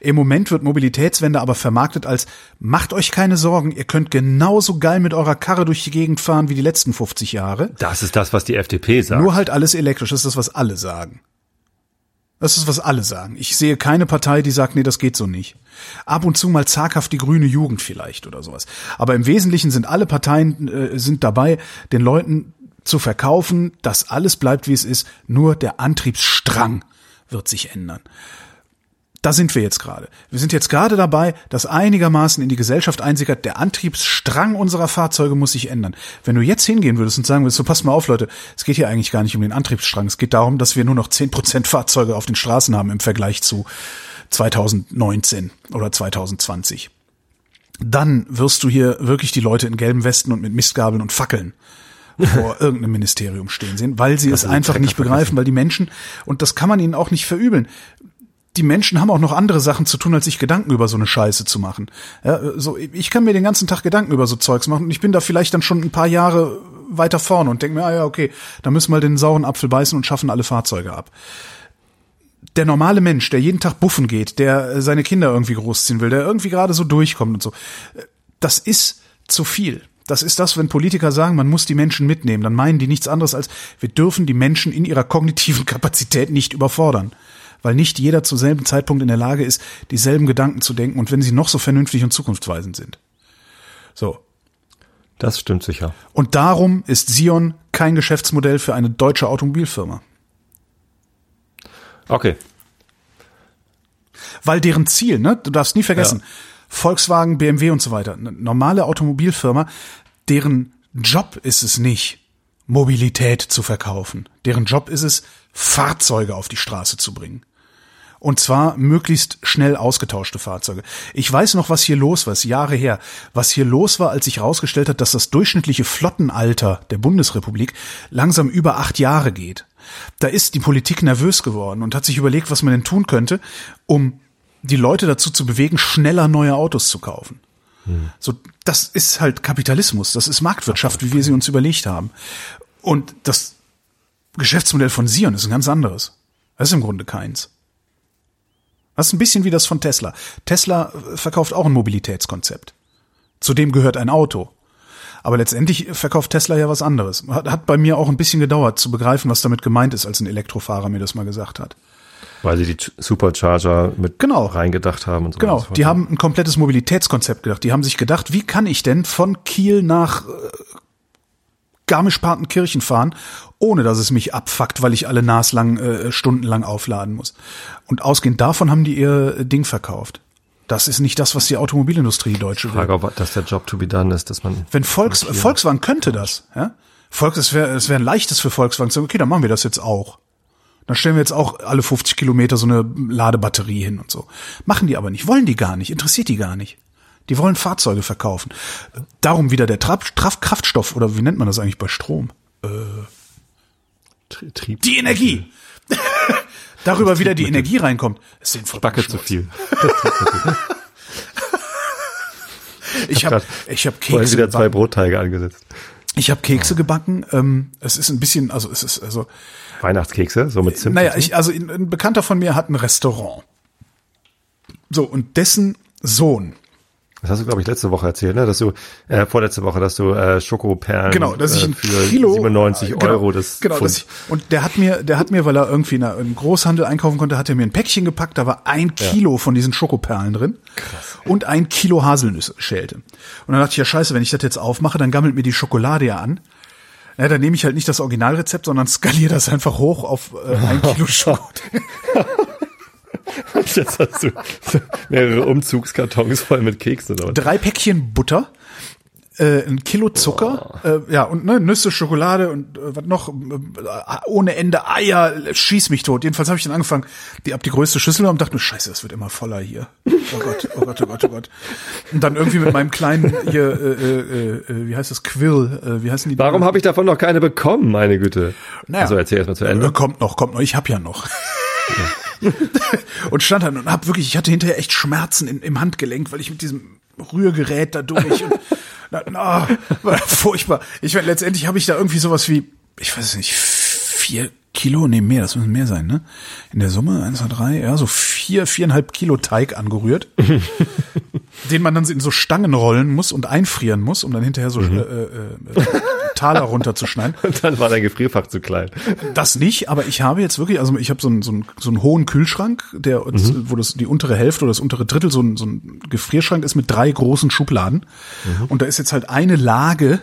Speaker 2: Im Moment wird Mobilitätswende aber vermarktet als macht euch keine Sorgen, ihr könnt genauso geil mit eurer Karre durch die Gegend fahren wie die letzten 50 Jahre.
Speaker 1: Das ist das, was die FDP sagt.
Speaker 2: Nur halt alles elektrisch, das ist das, was alle sagen. Das ist, was alle sagen. Ich sehe keine Partei, die sagt, nee, das geht so nicht. Ab und zu mal zaghaft die grüne Jugend vielleicht oder sowas. Aber im Wesentlichen sind alle Parteien äh, sind dabei, den Leuten zu verkaufen, dass alles bleibt, wie es ist, nur der Antriebsstrang wird sich ändern da sind wir jetzt gerade. Wir sind jetzt gerade dabei, dass einigermaßen in die Gesellschaft einsickert, der Antriebsstrang unserer Fahrzeuge muss sich ändern. Wenn du jetzt hingehen würdest und sagen würdest, so passt mal auf, Leute, es geht hier eigentlich gar nicht um den Antriebsstrang. Es geht darum, dass wir nur noch zehn Prozent Fahrzeuge auf den Straßen haben im Vergleich zu 2019 oder 2020. Dann wirst du hier wirklich die Leute in gelben Westen und mit Mistgabeln und Fackeln vor [LAUGHS] irgendeinem Ministerium stehen sehen, weil sie das es einfach nicht begreifen, weil die Menschen, und das kann man ihnen auch nicht verübeln, die Menschen haben auch noch andere Sachen zu tun, als sich Gedanken über so eine Scheiße zu machen. Ja, so, ich kann mir den ganzen Tag Gedanken über so Zeugs machen und ich bin da vielleicht dann schon ein paar Jahre weiter vorne und denke mir, ah ja, okay, da müssen wir den sauren Apfel beißen und schaffen alle Fahrzeuge ab. Der normale Mensch, der jeden Tag buffen geht, der seine Kinder irgendwie großziehen will, der irgendwie gerade so durchkommt und so, das ist zu viel. Das ist das, wenn Politiker sagen, man muss die Menschen mitnehmen, dann meinen die nichts anderes als, wir dürfen die Menschen in ihrer kognitiven [LAUGHS] Kapazität nicht überfordern weil nicht jeder zu selben Zeitpunkt in der Lage ist, dieselben Gedanken zu denken und wenn sie noch so vernünftig und zukunftsweisend sind. So.
Speaker 1: Das stimmt sicher.
Speaker 2: Und darum ist Sion kein Geschäftsmodell für eine deutsche Automobilfirma.
Speaker 1: Okay.
Speaker 2: Weil deren Ziel, ne, du darfst nie vergessen, ja. Volkswagen, BMW und so weiter, eine normale Automobilfirma, deren Job ist es nicht, Mobilität zu verkaufen. Deren Job ist es, Fahrzeuge auf die Straße zu bringen. Und zwar möglichst schnell ausgetauschte Fahrzeuge. Ich weiß noch, was hier los war, ist Jahre her. Was hier los war, als sich herausgestellt hat, dass das durchschnittliche Flottenalter der Bundesrepublik langsam über acht Jahre geht. Da ist die Politik nervös geworden und hat sich überlegt, was man denn tun könnte, um die Leute dazu zu bewegen, schneller neue Autos zu kaufen. Hm. So, das ist halt Kapitalismus, das ist Marktwirtschaft, wie wir sie uns überlegt haben. Und das Geschäftsmodell von Sion ist ein ganz anderes. Das ist im Grunde keins. Das ist ein bisschen wie das von Tesla. Tesla verkauft auch ein Mobilitätskonzept. Zudem gehört ein Auto. Aber letztendlich verkauft Tesla ja was anderes. Hat, hat bei mir auch ein bisschen gedauert zu begreifen, was damit gemeint ist, als ein Elektrofahrer mir das mal gesagt hat.
Speaker 1: Weil sie die Supercharger mit
Speaker 2: genau.
Speaker 1: reingedacht haben und so.
Speaker 2: Genau, die haben ein komplettes Mobilitätskonzept gedacht. Die haben sich gedacht, wie kann ich denn von Kiel nach äh, Garmisch-Partenkirchen fahren, ohne dass es mich abfuckt, weil ich alle naslang äh, stundenlang aufladen muss. Und ausgehend davon haben die ihr Ding verkauft. Das ist nicht das, was die Automobilindustrie die deutsche
Speaker 1: will. Frage, ob das der Job to be done ist, dass man.
Speaker 2: Wenn Volks, Volkswagen könnte das, ja? Volks, es wäre, es wäre ein leichtes für Volkswagen zu sagen, okay, dann machen wir das jetzt auch. Dann stellen wir jetzt auch alle 50 Kilometer so eine Ladebatterie hin und so. Machen die aber nicht, wollen die gar nicht, interessiert die gar nicht. Die wollen Fahrzeuge verkaufen. Darum wieder der Traf Kraftstoff oder wie nennt man das eigentlich bei Strom? Äh, Trieb. Die Energie. [LAUGHS] Darüber wieder die Energie reinkommt.
Speaker 1: Es sind Backe zu viel. [LAUGHS]
Speaker 2: ich habe ich habe Kekse
Speaker 1: wieder zwei Brotteige angesetzt.
Speaker 2: Ich habe Kekse gebacken. Ähm, es ist ein bisschen, also es ist also
Speaker 1: Weihnachtskekse, so mit Zimt.
Speaker 2: Naja, ich, also ein Bekannter von mir hat ein Restaurant. So und dessen Sohn
Speaker 1: das hast du, glaube ich, letzte Woche erzählt, ne? Dass du, äh, vorletzte Woche, dass du äh, Schokoperlen
Speaker 2: genau, dass ich ein
Speaker 1: äh, für Kilo, 97 genau, Euro das
Speaker 2: genau, Pfund. Ich, und der hat mir, der hat mir, weil er irgendwie in einem Großhandel einkaufen konnte, hat er mir ein Päckchen gepackt, da war ein Kilo ja. von diesen Schokoperlen drin Krass. und ein Kilo Haselnüsse schälte. Und dann dachte ich, ja scheiße, wenn ich das jetzt aufmache, dann gammelt mir die Schokolade ja an. Ja, dann nehme ich halt nicht das Originalrezept, sondern skaliere das einfach hoch auf äh, ein [LAUGHS] Kilo [LAUGHS] Schokolade.
Speaker 1: Jetzt hast du mehrere Umzugskartons voll mit Keksen. Oder?
Speaker 2: Drei Päckchen Butter, äh, ein Kilo Zucker, oh. äh, ja, und ne, Nüsse, Schokolade und äh, was noch, äh, ohne Ende Eier, schieß mich tot. Jedenfalls habe ich dann angefangen, die ab die größte Schüssel und dachte mir, scheiße, das wird immer voller hier. Oh Gott, oh Gott, oh Gott, oh Gott. Und dann irgendwie mit meinem kleinen hier, äh, äh, äh, wie heißt das, Quill, äh, wie heißen die?
Speaker 1: Warum habe ich davon noch keine bekommen, meine Güte?
Speaker 2: Naja,
Speaker 1: also erzähl erst mal zu Ende.
Speaker 2: Äh, kommt noch, kommt noch, ich hab ja noch. [LAUGHS] Und stand dann und hab wirklich, ich hatte hinterher echt Schmerzen in, im Handgelenk, weil ich mit diesem Rührgerät da durch und [LAUGHS] na, oh, furchtbar. Ich meine, letztendlich habe ich da irgendwie sowas wie, ich weiß nicht, vier Kilo, nee, mehr, das müssen mehr sein, ne? In der Summe, eins, zwei, drei, ja, so vier, viereinhalb Kilo Teig angerührt, [LAUGHS] den man dann in so Stangen rollen muss und einfrieren muss, um dann hinterher so mhm. äh, äh, äh, Taler runterzuschneiden. [LAUGHS]
Speaker 1: Und dann war dein Gefrierfach zu klein.
Speaker 2: Das nicht, aber ich habe jetzt wirklich, also ich habe so einen, so einen, so einen hohen Kühlschrank, der, mhm. wo das die untere Hälfte oder das untere Drittel so ein, so ein Gefrierschrank ist mit drei großen Schubladen. Mhm. Und da ist jetzt halt eine Lage,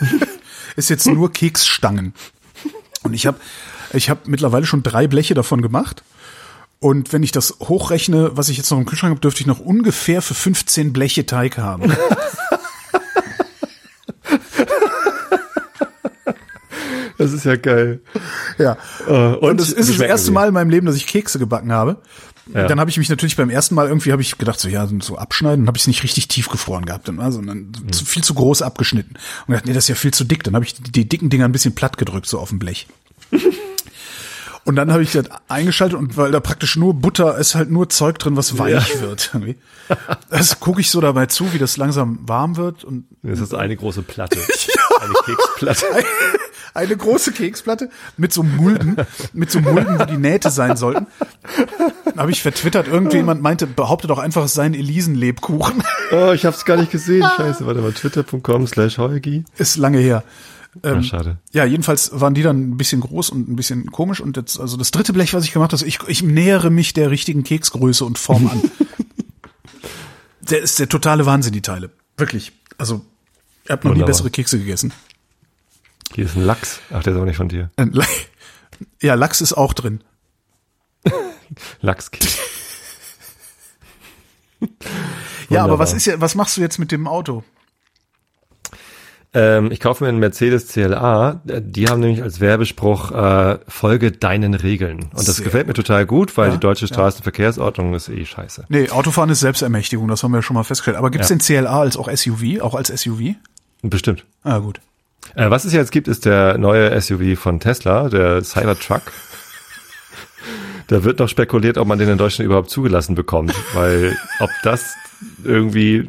Speaker 2: [LAUGHS] ist jetzt nur Keksstangen. Und ich habe ich hab mittlerweile schon drei Bleche davon gemacht. Und wenn ich das hochrechne, was ich jetzt noch im Kühlschrank habe, dürfte ich noch ungefähr für 15 Bleche Teig haben. [LAUGHS]
Speaker 1: Das ist ja geil.
Speaker 2: Ja. Uh, und, und das ist das erste Mal in meinem Leben, dass ich Kekse gebacken habe. Ja. Dann habe ich mich natürlich beim ersten Mal irgendwie habe ich gedacht so ja so abschneiden, habe ich es nicht richtig tief gefroren gehabt, also dann mhm. zu, viel zu groß abgeschnitten und gedacht nee das ist ja viel zu dick. Dann habe ich die, die dicken Dinger ein bisschen platt gedrückt so auf dem Blech. [LAUGHS] Und dann habe ich das eingeschaltet und weil da praktisch nur Butter ist halt nur Zeug drin, was weich ja. wird. Irgendwie. Das gucke ich so dabei zu, wie das langsam warm wird und
Speaker 1: das ist eine große Platte, ja. [LAUGHS] eine Keksplatte. [LAUGHS]
Speaker 2: Eine große Keksplatte mit so Mulden, mit so Mulden, wo die Nähte sein sollten. Habe ich vertwittert, irgendjemand meinte, behaupte doch einfach, es sei ein Elisenlebkuchen.
Speaker 1: Oh, ich hab's gar nicht gesehen. [LAUGHS] Scheiße, warte mal, twitter.com slash Heugi.
Speaker 2: Ist lange her.
Speaker 1: Ähm, Ach, schade.
Speaker 2: Ja, jedenfalls waren die dann ein bisschen groß und ein bisschen komisch. Und jetzt, also das dritte Blech, was ich gemacht habe, ich, ich nähere mich der richtigen Keksgröße und Form an. [LAUGHS] der ist der totale Wahnsinn, die Teile. Wirklich. Also, ich habe noch nie bessere Kekse gegessen.
Speaker 1: Hier ist ein Lachs. Ach, der ist aber nicht von dir.
Speaker 2: Ja, Lachs ist auch drin. [LAUGHS]
Speaker 1: Lachskeks.
Speaker 2: ja, aber was ist ja, was machst du jetzt mit dem Auto?
Speaker 1: Ähm, ich kaufe mir einen Mercedes CLA. Die haben nämlich als Werbespruch äh, Folge deinen Regeln. Und das Sehr gefällt mir total gut, weil ja, die deutsche Straßenverkehrsordnung ja. ist eh scheiße.
Speaker 2: Nee, Autofahren ist Selbstermächtigung, das haben wir ja schon mal festgestellt. Aber gibt's ja. den CLA als auch SUV, auch als SUV?
Speaker 1: Bestimmt.
Speaker 2: Ah, gut.
Speaker 1: Äh, was es jetzt gibt, ist der neue SUV von Tesla, der Cybertruck. Da wird noch spekuliert, ob man den in Deutschland überhaupt zugelassen bekommt, weil ob das irgendwie,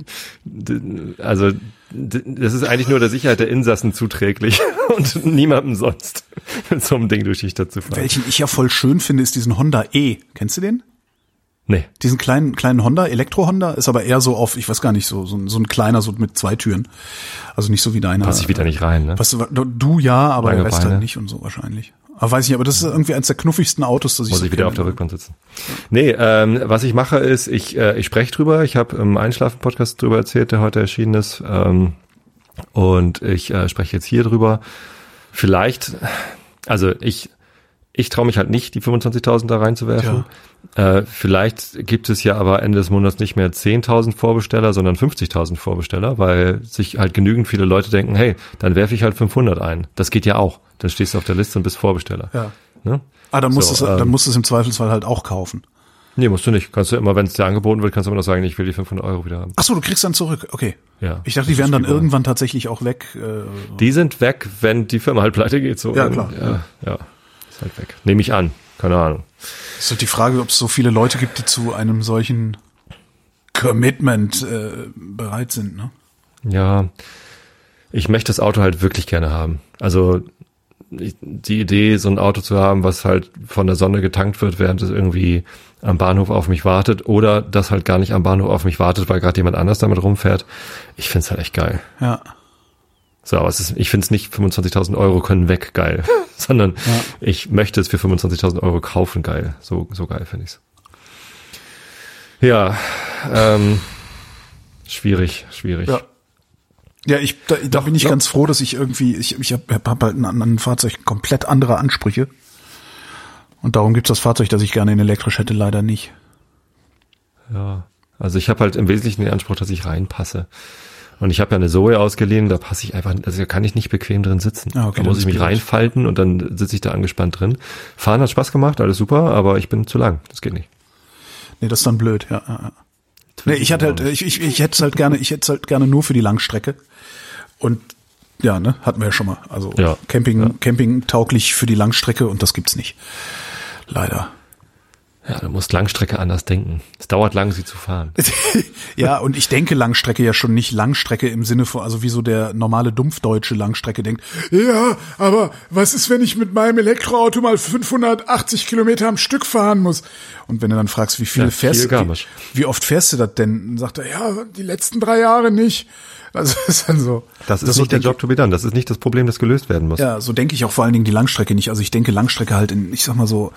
Speaker 1: also das ist eigentlich nur der Sicherheit der Insassen zuträglich [LAUGHS] und niemandem sonst mit [LAUGHS] so einem Ding durch die Stadt zu fahren.
Speaker 2: Welchen ich ja voll schön finde, ist diesen Honda E. Kennst du den?
Speaker 1: Nee.
Speaker 2: Diesen kleinen, kleinen Honda, Elektro-Honda, ist aber eher so auf, ich weiß gar nicht, so, so, ein, so ein kleiner, so mit zwei Türen. Also nicht so wie deiner.
Speaker 1: Pass ich wieder nicht rein, ne?
Speaker 2: Was, du ja, aber Lange der Rest halt nicht und so wahrscheinlich. Aber weiß ich, aber das ist irgendwie eines der knuffigsten Autos, das
Speaker 1: ich Muss so ich wieder auf der Rückbank sitzen. Nee, ähm, was ich mache ist, ich, äh, ich spreche drüber. Ich habe im Einschlafen-Podcast drüber erzählt, der heute erschienen ist. Ähm, und ich äh, spreche jetzt hier drüber. Vielleicht, also ich, ich traue mich halt nicht, die 25.000 da reinzuwerfen. Ja. Äh, vielleicht gibt es ja aber Ende des Monats nicht mehr 10.000 Vorbesteller, sondern 50.000 Vorbesteller, weil sich halt genügend viele Leute denken, hey, dann werfe ich halt 500 ein. Das geht ja auch. Dann stehst du auf der Liste und bist Vorbesteller.
Speaker 2: Ja. Ne? Ah, dann musst, so, du, dann ähm, musst du es im Zweifelsfall halt auch kaufen.
Speaker 1: Nee, musst du nicht. Kannst du immer, wenn es dir angeboten wird, kannst du immer noch sagen, ich will die 500 Euro wieder haben.
Speaker 2: Ach so, du kriegst dann zurück. Okay.
Speaker 1: Ja.
Speaker 2: Ich dachte, die wären dann irgendwann tatsächlich auch weg. Äh,
Speaker 1: die sind weg, wenn die Firma halt pleite geht. So.
Speaker 2: Ja, klar.
Speaker 1: Ja, ja. Ist halt weg. Nehme ich an. Keine Ahnung.
Speaker 2: Es ist halt die Frage, ob es so viele Leute gibt, die zu einem solchen Commitment äh, bereit sind, ne?
Speaker 1: Ja. Ich möchte das Auto halt wirklich gerne haben. Also die Idee, so ein Auto zu haben, was halt von der Sonne getankt wird, während es irgendwie am Bahnhof auf mich wartet oder das halt gar nicht am Bahnhof auf mich wartet, weil gerade jemand anders damit rumfährt. Ich find's halt echt geil.
Speaker 2: Ja.
Speaker 1: So, aber es ist, ich find's nicht 25.000 Euro können weg geil, [LAUGHS] sondern ja. ich möchte es für 25.000 Euro kaufen geil. So, so geil finde ich's. Ja, ähm, schwierig, schwierig.
Speaker 2: Ja. Ja, ich, da, da doch, bin ich doch. ganz froh, dass ich irgendwie, ich, ich habe hab halt ein, ein Fahrzeug komplett andere Ansprüche. Und darum gibt's das Fahrzeug, das ich gerne in elektrisch hätte, leider nicht.
Speaker 1: Ja, also ich habe halt im Wesentlichen den Anspruch, dass ich reinpasse. Und ich habe ja eine Zoe ausgeliehen, da passe ich einfach, also da kann ich nicht bequem drin sitzen.
Speaker 2: Ah, okay,
Speaker 1: da muss ich mich reinfalten und dann sitze ich da angespannt drin. Fahren hat Spaß gemacht, alles super, aber ich bin zu lang. Das geht nicht.
Speaker 2: Nee, das ist dann blöd, ja. Nee, ich hatte halt, ich, ich, ich hätte es halt gerne, ich hätte es halt gerne nur für die Langstrecke. Und ja, ne, hatten wir ja schon mal. Also
Speaker 1: Ja,
Speaker 2: Camping,
Speaker 1: ja.
Speaker 2: Camping tauglich für die Langstrecke und das gibt's nicht. Leider.
Speaker 1: Ja, du musst Langstrecke anders denken. Es dauert lang, sie zu fahren. [LAUGHS]
Speaker 2: ja, und ich denke Langstrecke ja schon nicht Langstrecke im Sinne von, also wie so der normale Dumpfdeutsche Langstrecke denkt. Ja, aber was ist, wenn ich mit meinem Elektroauto mal 580 Kilometer am Stück fahren muss? Und wenn du dann fragst, wie viele
Speaker 1: Ja,
Speaker 2: fährst du, wie, oft fährst du das denn? Dann sagt er, ja, die letzten drei Jahre nicht. Also [LAUGHS] ist dann so.
Speaker 1: Das ist
Speaker 2: so
Speaker 1: nicht der Job to be done. Das ist nicht das Problem, das gelöst werden muss.
Speaker 2: Ja, so denke ich auch vor allen Dingen die Langstrecke nicht. Also ich denke Langstrecke halt in, ich sag mal so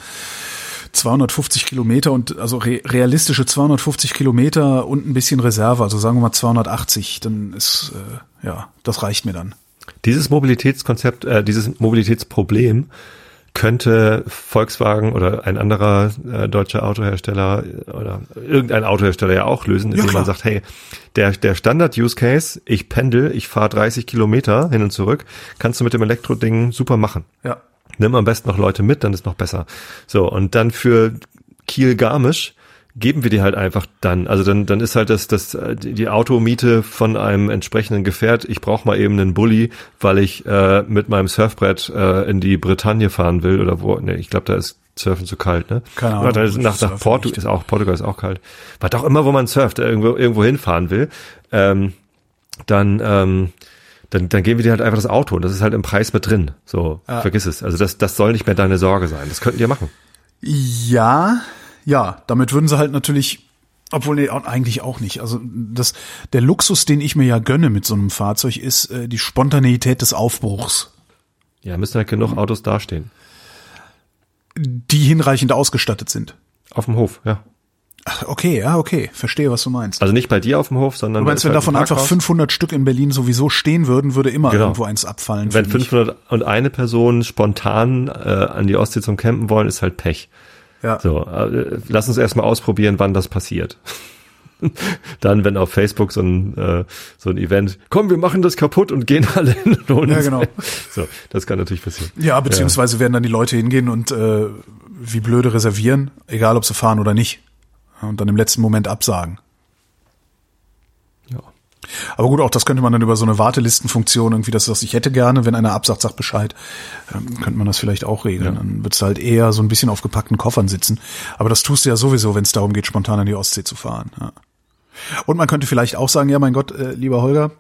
Speaker 2: 250 Kilometer und also re realistische 250 Kilometer und ein bisschen Reserve, also sagen wir mal 280, dann ist äh, ja, das reicht mir dann.
Speaker 1: Dieses Mobilitätskonzept, äh, dieses Mobilitätsproblem könnte Volkswagen oder ein anderer äh, deutscher Autohersteller oder irgendein Autohersteller ja auch lösen, indem
Speaker 2: klar.
Speaker 1: man sagt, hey, der, der Standard-Use-Case, ich pendel, ich fahre 30 Kilometer hin und zurück, kannst du mit dem Elektroding super machen.
Speaker 2: Ja.
Speaker 1: Nimm am besten noch Leute mit, dann ist noch besser. So, und dann für Kiel-Garmisch geben wir die halt einfach dann. Also dann, dann ist halt das, das, die Automiete von einem entsprechenden Gefährt. Ich brauche mal eben einen Bulli, weil ich äh, mit meinem Surfbrett äh, in die Bretagne fahren will oder wo. Ne, ich glaube, da ist Surfen zu kalt, ne?
Speaker 2: Keine Ahnung,
Speaker 1: dann ist nach, nach
Speaker 2: nicht.
Speaker 1: ist auch Portugal ist auch kalt. Was auch immer, wo man surft, äh, irgendwo irgendwo hinfahren will, ähm, dann ähm, dann, dann geben wir dir halt einfach das Auto und das ist halt im Preis mit drin. So, vergiss es. Also das, das soll nicht mehr deine Sorge sein. Das könnten die machen.
Speaker 2: Ja, ja, damit würden sie halt natürlich, obwohl nee, eigentlich auch nicht. Also das, der Luxus, den ich mir ja gönne mit so einem Fahrzeug, ist äh, die Spontaneität des Aufbruchs,
Speaker 1: Ja, müssen halt genug Autos dastehen.
Speaker 2: die hinreichend ausgestattet sind.
Speaker 1: Auf dem Hof, ja.
Speaker 2: Ach, okay, ja, okay, verstehe, was du meinst.
Speaker 1: Also nicht bei dir auf dem Hof, sondern
Speaker 2: Du meinst, wenn
Speaker 1: halt
Speaker 2: davon
Speaker 1: ein
Speaker 2: einfach
Speaker 1: Parkhaus.
Speaker 2: 500 Stück in Berlin sowieso stehen würden, würde immer
Speaker 1: Genau.
Speaker 2: irgendwo eins abfallen.
Speaker 1: Wenn
Speaker 2: für mich.
Speaker 1: 501 Personen spontan äh, an die Ostsee zum Campen wollen, ist halt Pech.
Speaker 2: Ja.
Speaker 1: So, äh, lass uns erstmal ausprobieren, wann das passiert. [LAUGHS] Dann, wenn auf Facebook so ein, äh, so ein Event, komm, wir machen das kaputt und gehen alle hin und holen
Speaker 2: Ja, genau.
Speaker 1: So, das kann natürlich passieren.
Speaker 2: Ja, beziehungsweise werden dann die Leute hingehen und äh, wie blöde reservieren, egal ob sie fahren oder nicht. Und dann im letzten Moment absagen.
Speaker 1: Ja.
Speaker 2: Aber gut, auch das könnte man dann über so eine Wartelistenfunktion irgendwie, dass das ich hätte gerne, wenn einer absagt, sagt Bescheid, ähm, könnte man das vielleicht auch regeln.
Speaker 1: Ja.
Speaker 2: Dann würdest du halt eher so ein bisschen auf gepackten Koffern sitzen. Aber das tust du ja sowieso, wenn es darum geht, spontan an die Ostsee zu fahren. Ja. Und man könnte vielleicht auch sagen, ja, mein Gott, äh, lieber Holger,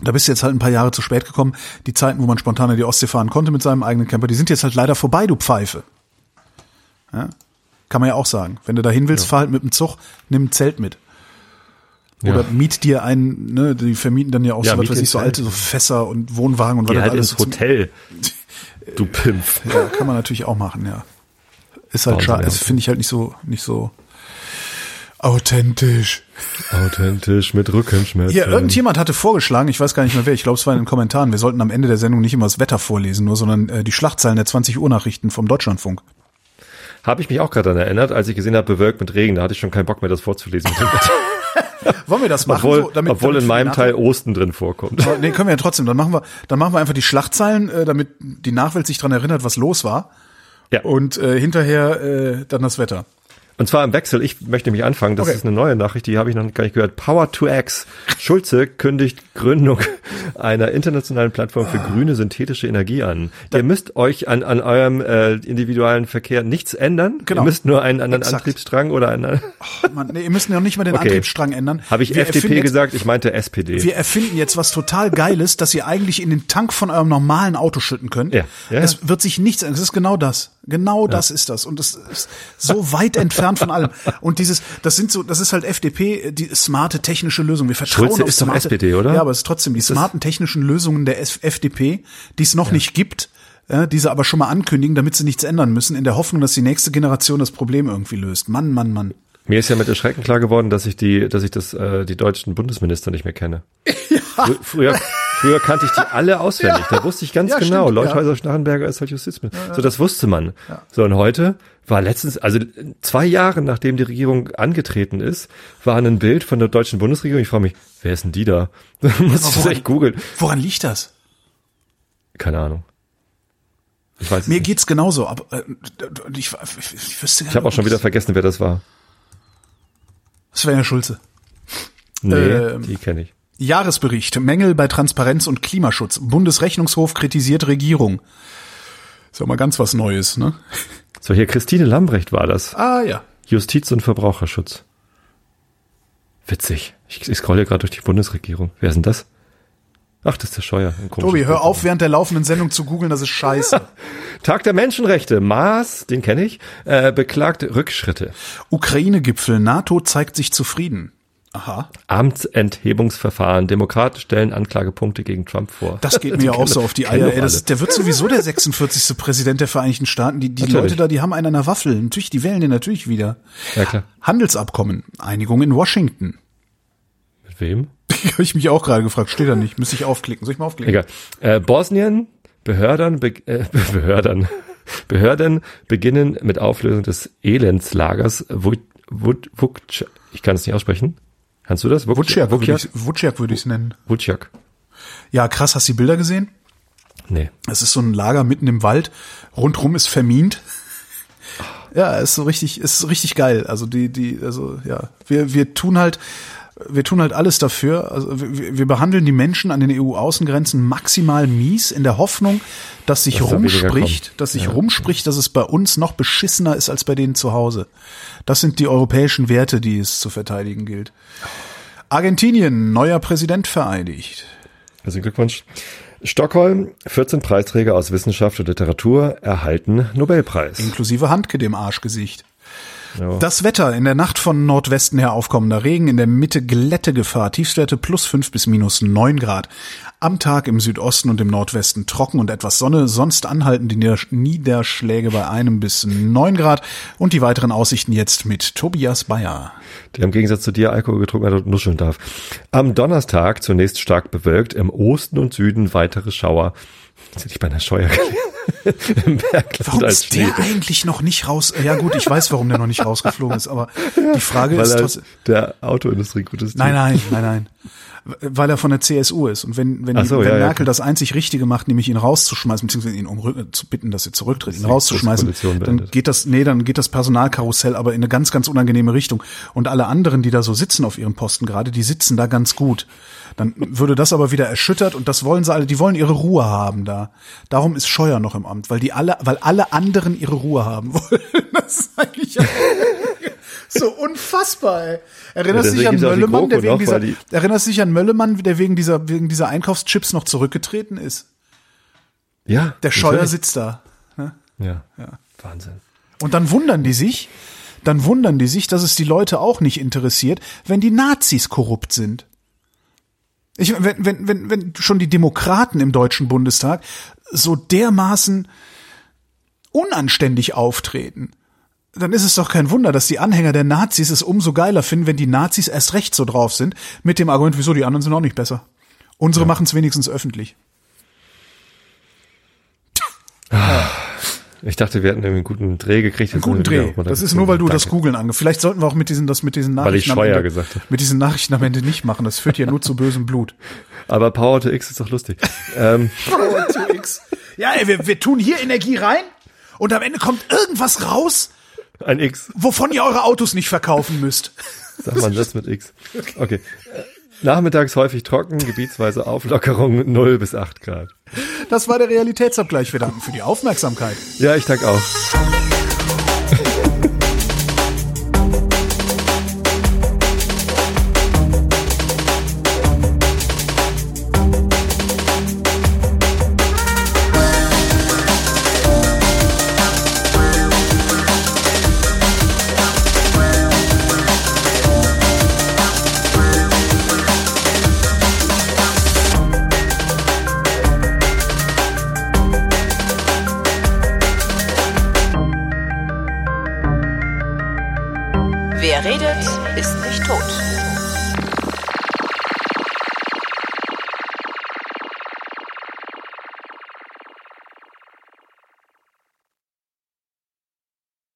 Speaker 2: da bist du jetzt halt ein paar Jahre zu spät gekommen. Die Zeiten, wo man spontan an die Ostsee fahren konnte mit seinem eigenen Camper, die sind jetzt halt leider vorbei, du Pfeife. Ja? Kann man ja auch sagen. Wenn du dahin willst, fahr halt mit dem Zug, nimm ein Zelt mit. Oder
Speaker 1: Ja.
Speaker 2: miet dir ein, ne, die vermieten dann ja auch
Speaker 1: Ja,
Speaker 2: so, was weiß ich, so alte, so Fässer und Wohnwagen und was
Speaker 1: halt
Speaker 2: alles
Speaker 1: ins Hotel. [LAUGHS] Du Pimpf.
Speaker 2: Ja, kann man natürlich auch machen, ja. Ist halt schade,
Speaker 1: ja.
Speaker 2: das finde ich halt nicht so, nicht so authentisch.
Speaker 1: Authentisch mit Rückenschmerzen.
Speaker 2: Ja, irgendjemand hatte vorgeschlagen, ich weiß gar nicht mehr wer, ich glaube, es war in den Kommentaren, wir sollten am Ende der Sendung nicht immer das Wetter vorlesen, nur, sondern äh, die Schlachtzeilen der 20 Uhr Nachrichten vom Deutschlandfunk.
Speaker 1: Habe ich mich auch gerade daran erinnert, als ich gesehen habe, bewölkt mit Regen, da hatte ich schon keinen Bock mehr, das vorzulesen. [LAUGHS]
Speaker 2: Wollen wir das machen?
Speaker 1: obwohl
Speaker 2: so, damit,
Speaker 1: obwohl
Speaker 2: damit
Speaker 1: in meinem Teil Osten drin vorkommt.
Speaker 2: Aber Nee, können wir ja trotzdem. Dann machen wir, dann machen wir einfach die Schlachtzeilen, äh, damit die Nachwelt sich dran erinnert, was los war.
Speaker 1: Ja.
Speaker 2: Und äh, hinterher äh, dann das Wetter.
Speaker 1: Und zwar im Wechsel, ich möchte mich anfangen, das
Speaker 2: Okay.
Speaker 1: ist eine neue Nachricht, die habe ich noch gar nicht gehört. Power to X. Schulze kündigt Gründung [LAUGHS] einer internationalen Plattform für grüne synthetische Energie an. Ihr müsst euch an, an eurem äh, individuellen Verkehr nichts ändern.
Speaker 2: Genau.
Speaker 1: Ihr müsst nur einen anderen
Speaker 2: Exakt.
Speaker 1: Antriebsstrang oder einen
Speaker 2: Man, nee, ihr müsst ja nicht mal den
Speaker 1: Okay.
Speaker 2: Antriebsstrang ändern.
Speaker 1: Habe ich
Speaker 2: Wir
Speaker 1: FDP
Speaker 2: erfinden jetzt-
Speaker 1: gesagt, ich meinte SPD.
Speaker 2: Wir erfinden jetzt was total Geiles, dass ihr eigentlich in den Tank von eurem normalen Auto schütten könnt.
Speaker 1: Ja, ja.
Speaker 2: Es wird sich nichts ändern. Es ist genau das. Genau das ist das. Und es ist so weit entfernt von allem. Und dieses, das sind so, das ist halt FDP, die smarte technische Lösung. Wir vertrauen
Speaker 1: Schulze
Speaker 2: auf
Speaker 1: ist doch
Speaker 2: smarte,
Speaker 1: SPD, oder?
Speaker 2: Ja, aber es ist trotzdem die smarten technischen Lösungen der FDP, die es noch nicht gibt, ja, die sie aber schon mal ankündigen, damit sie nichts ändern müssen, in der Hoffnung, dass die nächste Generation das Problem irgendwie löst. Mann, Mann, Mann.
Speaker 1: Mir ist ja mit Erschrecken klar geworden, dass ich die, dass ich das, äh, die deutschen Bundesminister nicht mehr kenne. [LAUGHS] Frü- Früher, Früher kannte ich die [LAUGHS] alle auswendig.
Speaker 2: Ja.
Speaker 1: Da wusste ich ganz
Speaker 2: Ja,
Speaker 1: genau,
Speaker 2: stimmt,
Speaker 1: Leuthäuser Schnarrenberger ist halt Justizminister. So, das wusste man. So, und heute war letztens, also zwei Jahre nachdem die Regierung angetreten ist, war ein Bild von der deutschen Bundesregierung. Ich frage mich, wer ist denn die da? [LAUGHS] Muss ich das echt googeln.
Speaker 2: Woran liegt das?
Speaker 1: Keine Ahnung. Ich weiß es
Speaker 2: Mir
Speaker 1: nicht.
Speaker 2: geht's genauso, aber äh, ich, ich, ich wüsste gar
Speaker 1: Ich habe auch schon wieder vergessen, wer das war.
Speaker 2: Svenja Schulze.
Speaker 1: Nee,
Speaker 2: Ähm.
Speaker 1: die kenne ich.
Speaker 2: Jahresbericht. Mängel bei Transparenz und Klimaschutz. Bundesrechnungshof kritisiert Regierung. Ist ja mal ganz was Neues, ne? [LAUGHS]
Speaker 1: So, hier Christine Lambrecht war das.
Speaker 2: Ah, ja.
Speaker 1: Justiz und Verbraucherschutz. Witzig. Ich, ich scrolle gerade durch die Bundesregierung. Wer ist denn das? Ach, das ist der Scheuer.
Speaker 2: Tobi, hör auf, während der laufenden Sendung zu googeln, das ist scheiße. [LAUGHS]
Speaker 1: Tag der Menschenrechte. Maas, den kenne ich, äh, beklagt Rückschritte.
Speaker 2: Ukraine-Gipfel. NATO zeigt sich zufrieden. Aha.
Speaker 1: Amtsenthebungsverfahren. Demokraten stellen Anklagepunkte gegen Trump vor.
Speaker 2: Das geht [LAUGHS] mir ja auch so auf die [LAUGHS] Eier. Ey, das, der wird sowieso der 46. Präsident der Vereinigten Staaten. Die, die
Speaker 1: Natürlich.
Speaker 2: Leute da, die haben einen an der Waffel. Natürlich, die wählen den natürlich wieder.
Speaker 1: Ja, klar.
Speaker 2: Handelsabkommen. Einigung in Washington.
Speaker 1: Mit wem? [LAUGHS]
Speaker 2: Habe ich mich auch gerade gefragt. Steht da nicht. Müsste ich aufklicken. Soll ich mal aufklicken?
Speaker 1: Egal. Äh, Bosnien, Behörden, be äh, Behörden, Behörden beginnen mit Auflösung des Elendslagers Wut, Wut, Wuk, ich kann es nicht aussprechen. Kannst du das?
Speaker 2: Vuciak würde ich es nennen.
Speaker 1: Wutschak.
Speaker 2: Ja, krass. Hast du die Bilder gesehen?
Speaker 1: Nee.
Speaker 2: Es ist so ein Lager mitten im Wald. Rundrum ist vermint. Ja, ist so richtig, ist richtig geil. Also die, die, also ja, wir, wir tun halt, wir tun halt alles dafür. Also wir, wir behandeln die Menschen an den EU-Außengrenzen maximal mies in der Hoffnung, dass sich
Speaker 1: Dass
Speaker 2: rumspricht, dass sich rumspricht, dass es bei uns noch beschissener ist als bei denen zu Hause. Das sind die europäischen Werte, die es zu verteidigen gilt. Argentinien, neuer Präsident vereidigt.
Speaker 1: Also Glückwunsch. Stockholm, 14 Preisträger aus Wissenschaft und Literatur erhalten Nobelpreis.
Speaker 2: Inklusive Handke dem Arschgesicht.
Speaker 1: Ja.
Speaker 2: Das Wetter in der Nacht von Nordwesten her aufkommender Regen, in der Mitte Glättegefahr, Tiefstwerte plus fünf bis minus neun Grad. Am Tag im Südosten und im Nordwesten trocken und etwas Sonne, sonst anhalten die Nieder- Niederschläge bei einem bis neun Grad und die weiteren Aussichten jetzt mit Tobias Bayer.
Speaker 1: der im Gegensatz zu dir Alkohol getrunken hat und nuscheln darf. Am Donnerstag zunächst stark bewölkt, im Osten und Süden weitere Schauer. Das hätte ich bei einer Scheuer gelernt. [LAUGHS]
Speaker 2: Warum ist der eigentlich noch nicht raus? Ja gut, ich weiß, warum der noch nicht rausgeflogen ist, aber [LAUGHS] die Frage ist trotzdem.
Speaker 1: der Autoindustrie gutes
Speaker 2: Nein, nein, nein, nein. Weil er von der CSU ist. Und wenn, wenn,
Speaker 1: so,
Speaker 2: wenn
Speaker 1: ja, ja,
Speaker 2: Merkel
Speaker 1: klar.
Speaker 2: das einzig Richtige macht, nämlich ihn rauszuschmeißen, beziehungsweise ihn um zu bitten, dass er zurücktritt, ihn rauszuschmeißen, dann geht das, nee, dann geht das Personalkarussell aber in eine ganz, ganz unangenehme Richtung. Und alle anderen, die da so sitzen auf ihren Posten gerade, die sitzen da ganz gut. Dann würde das aber wieder erschüttert und das wollen sie alle, die wollen ihre Ruhe haben da. Darum ist Scheuer noch im Amt, weil die alle, weil alle anderen ihre Ruhe haben wollen. [LAUGHS] Das ist eigentlich so unfassbar, ey. Erinnerst
Speaker 1: Ja,
Speaker 2: du dich an Möllemann, der wegen dieser,
Speaker 1: die-
Speaker 2: erinnerst dich an Möllemann, der wegen dieser, wegen dieser Einkaufschips noch zurückgetreten ist?
Speaker 1: Ja.
Speaker 2: Der Scheuer sitzt da.
Speaker 1: Ja. Wahnsinn.
Speaker 2: Und dann wundern die sich, dann wundern die sich, dass es die Leute auch nicht interessiert, wenn die Nazis korrupt sind. Ich, wenn, wenn, wenn, wenn schon die Demokraten im Deutschen Bundestag so dermaßen unanständig auftreten, dann ist es doch kein Wunder, dass die Anhänger der Nazis es umso geiler finden, wenn die Nazis erst recht so drauf sind, mit dem Argument, wieso die anderen sind auch nicht besser. Unsere machen es wenigstens öffentlich.
Speaker 1: Ich dachte, wir hätten irgendwie einen guten Dreh gekriegt.
Speaker 2: Einen guten Dreh. Das ist nur, weil du das Googeln ange. Vielleicht sollten wir auch mit diesen, das mit diesen
Speaker 1: Weil ich
Speaker 2: Nachrichten am
Speaker 1: Scheuer
Speaker 2: Ende,
Speaker 1: gesagt habe.
Speaker 2: mit diesen Nachrichten am Ende nicht machen. Das führt ja nur zu bösem Blut.
Speaker 1: Aber Power to X ist doch lustig. ähm, [LAUGHS]
Speaker 2: Ja, ey, wir, wir tun hier Energie rein und am Ende kommt irgendwas raus,
Speaker 1: ein X.
Speaker 2: wovon ihr eure Autos nicht verkaufen müsst. [LAUGHS]
Speaker 1: Sag mal das mit X. Okay. Nachmittags häufig trocken, gebietsweise Auflockerung 0 bis 8 Grad.
Speaker 2: Das war der Realitätsabgleich. Wir danken für die Aufmerksamkeit.
Speaker 1: Ja, ich danke auch.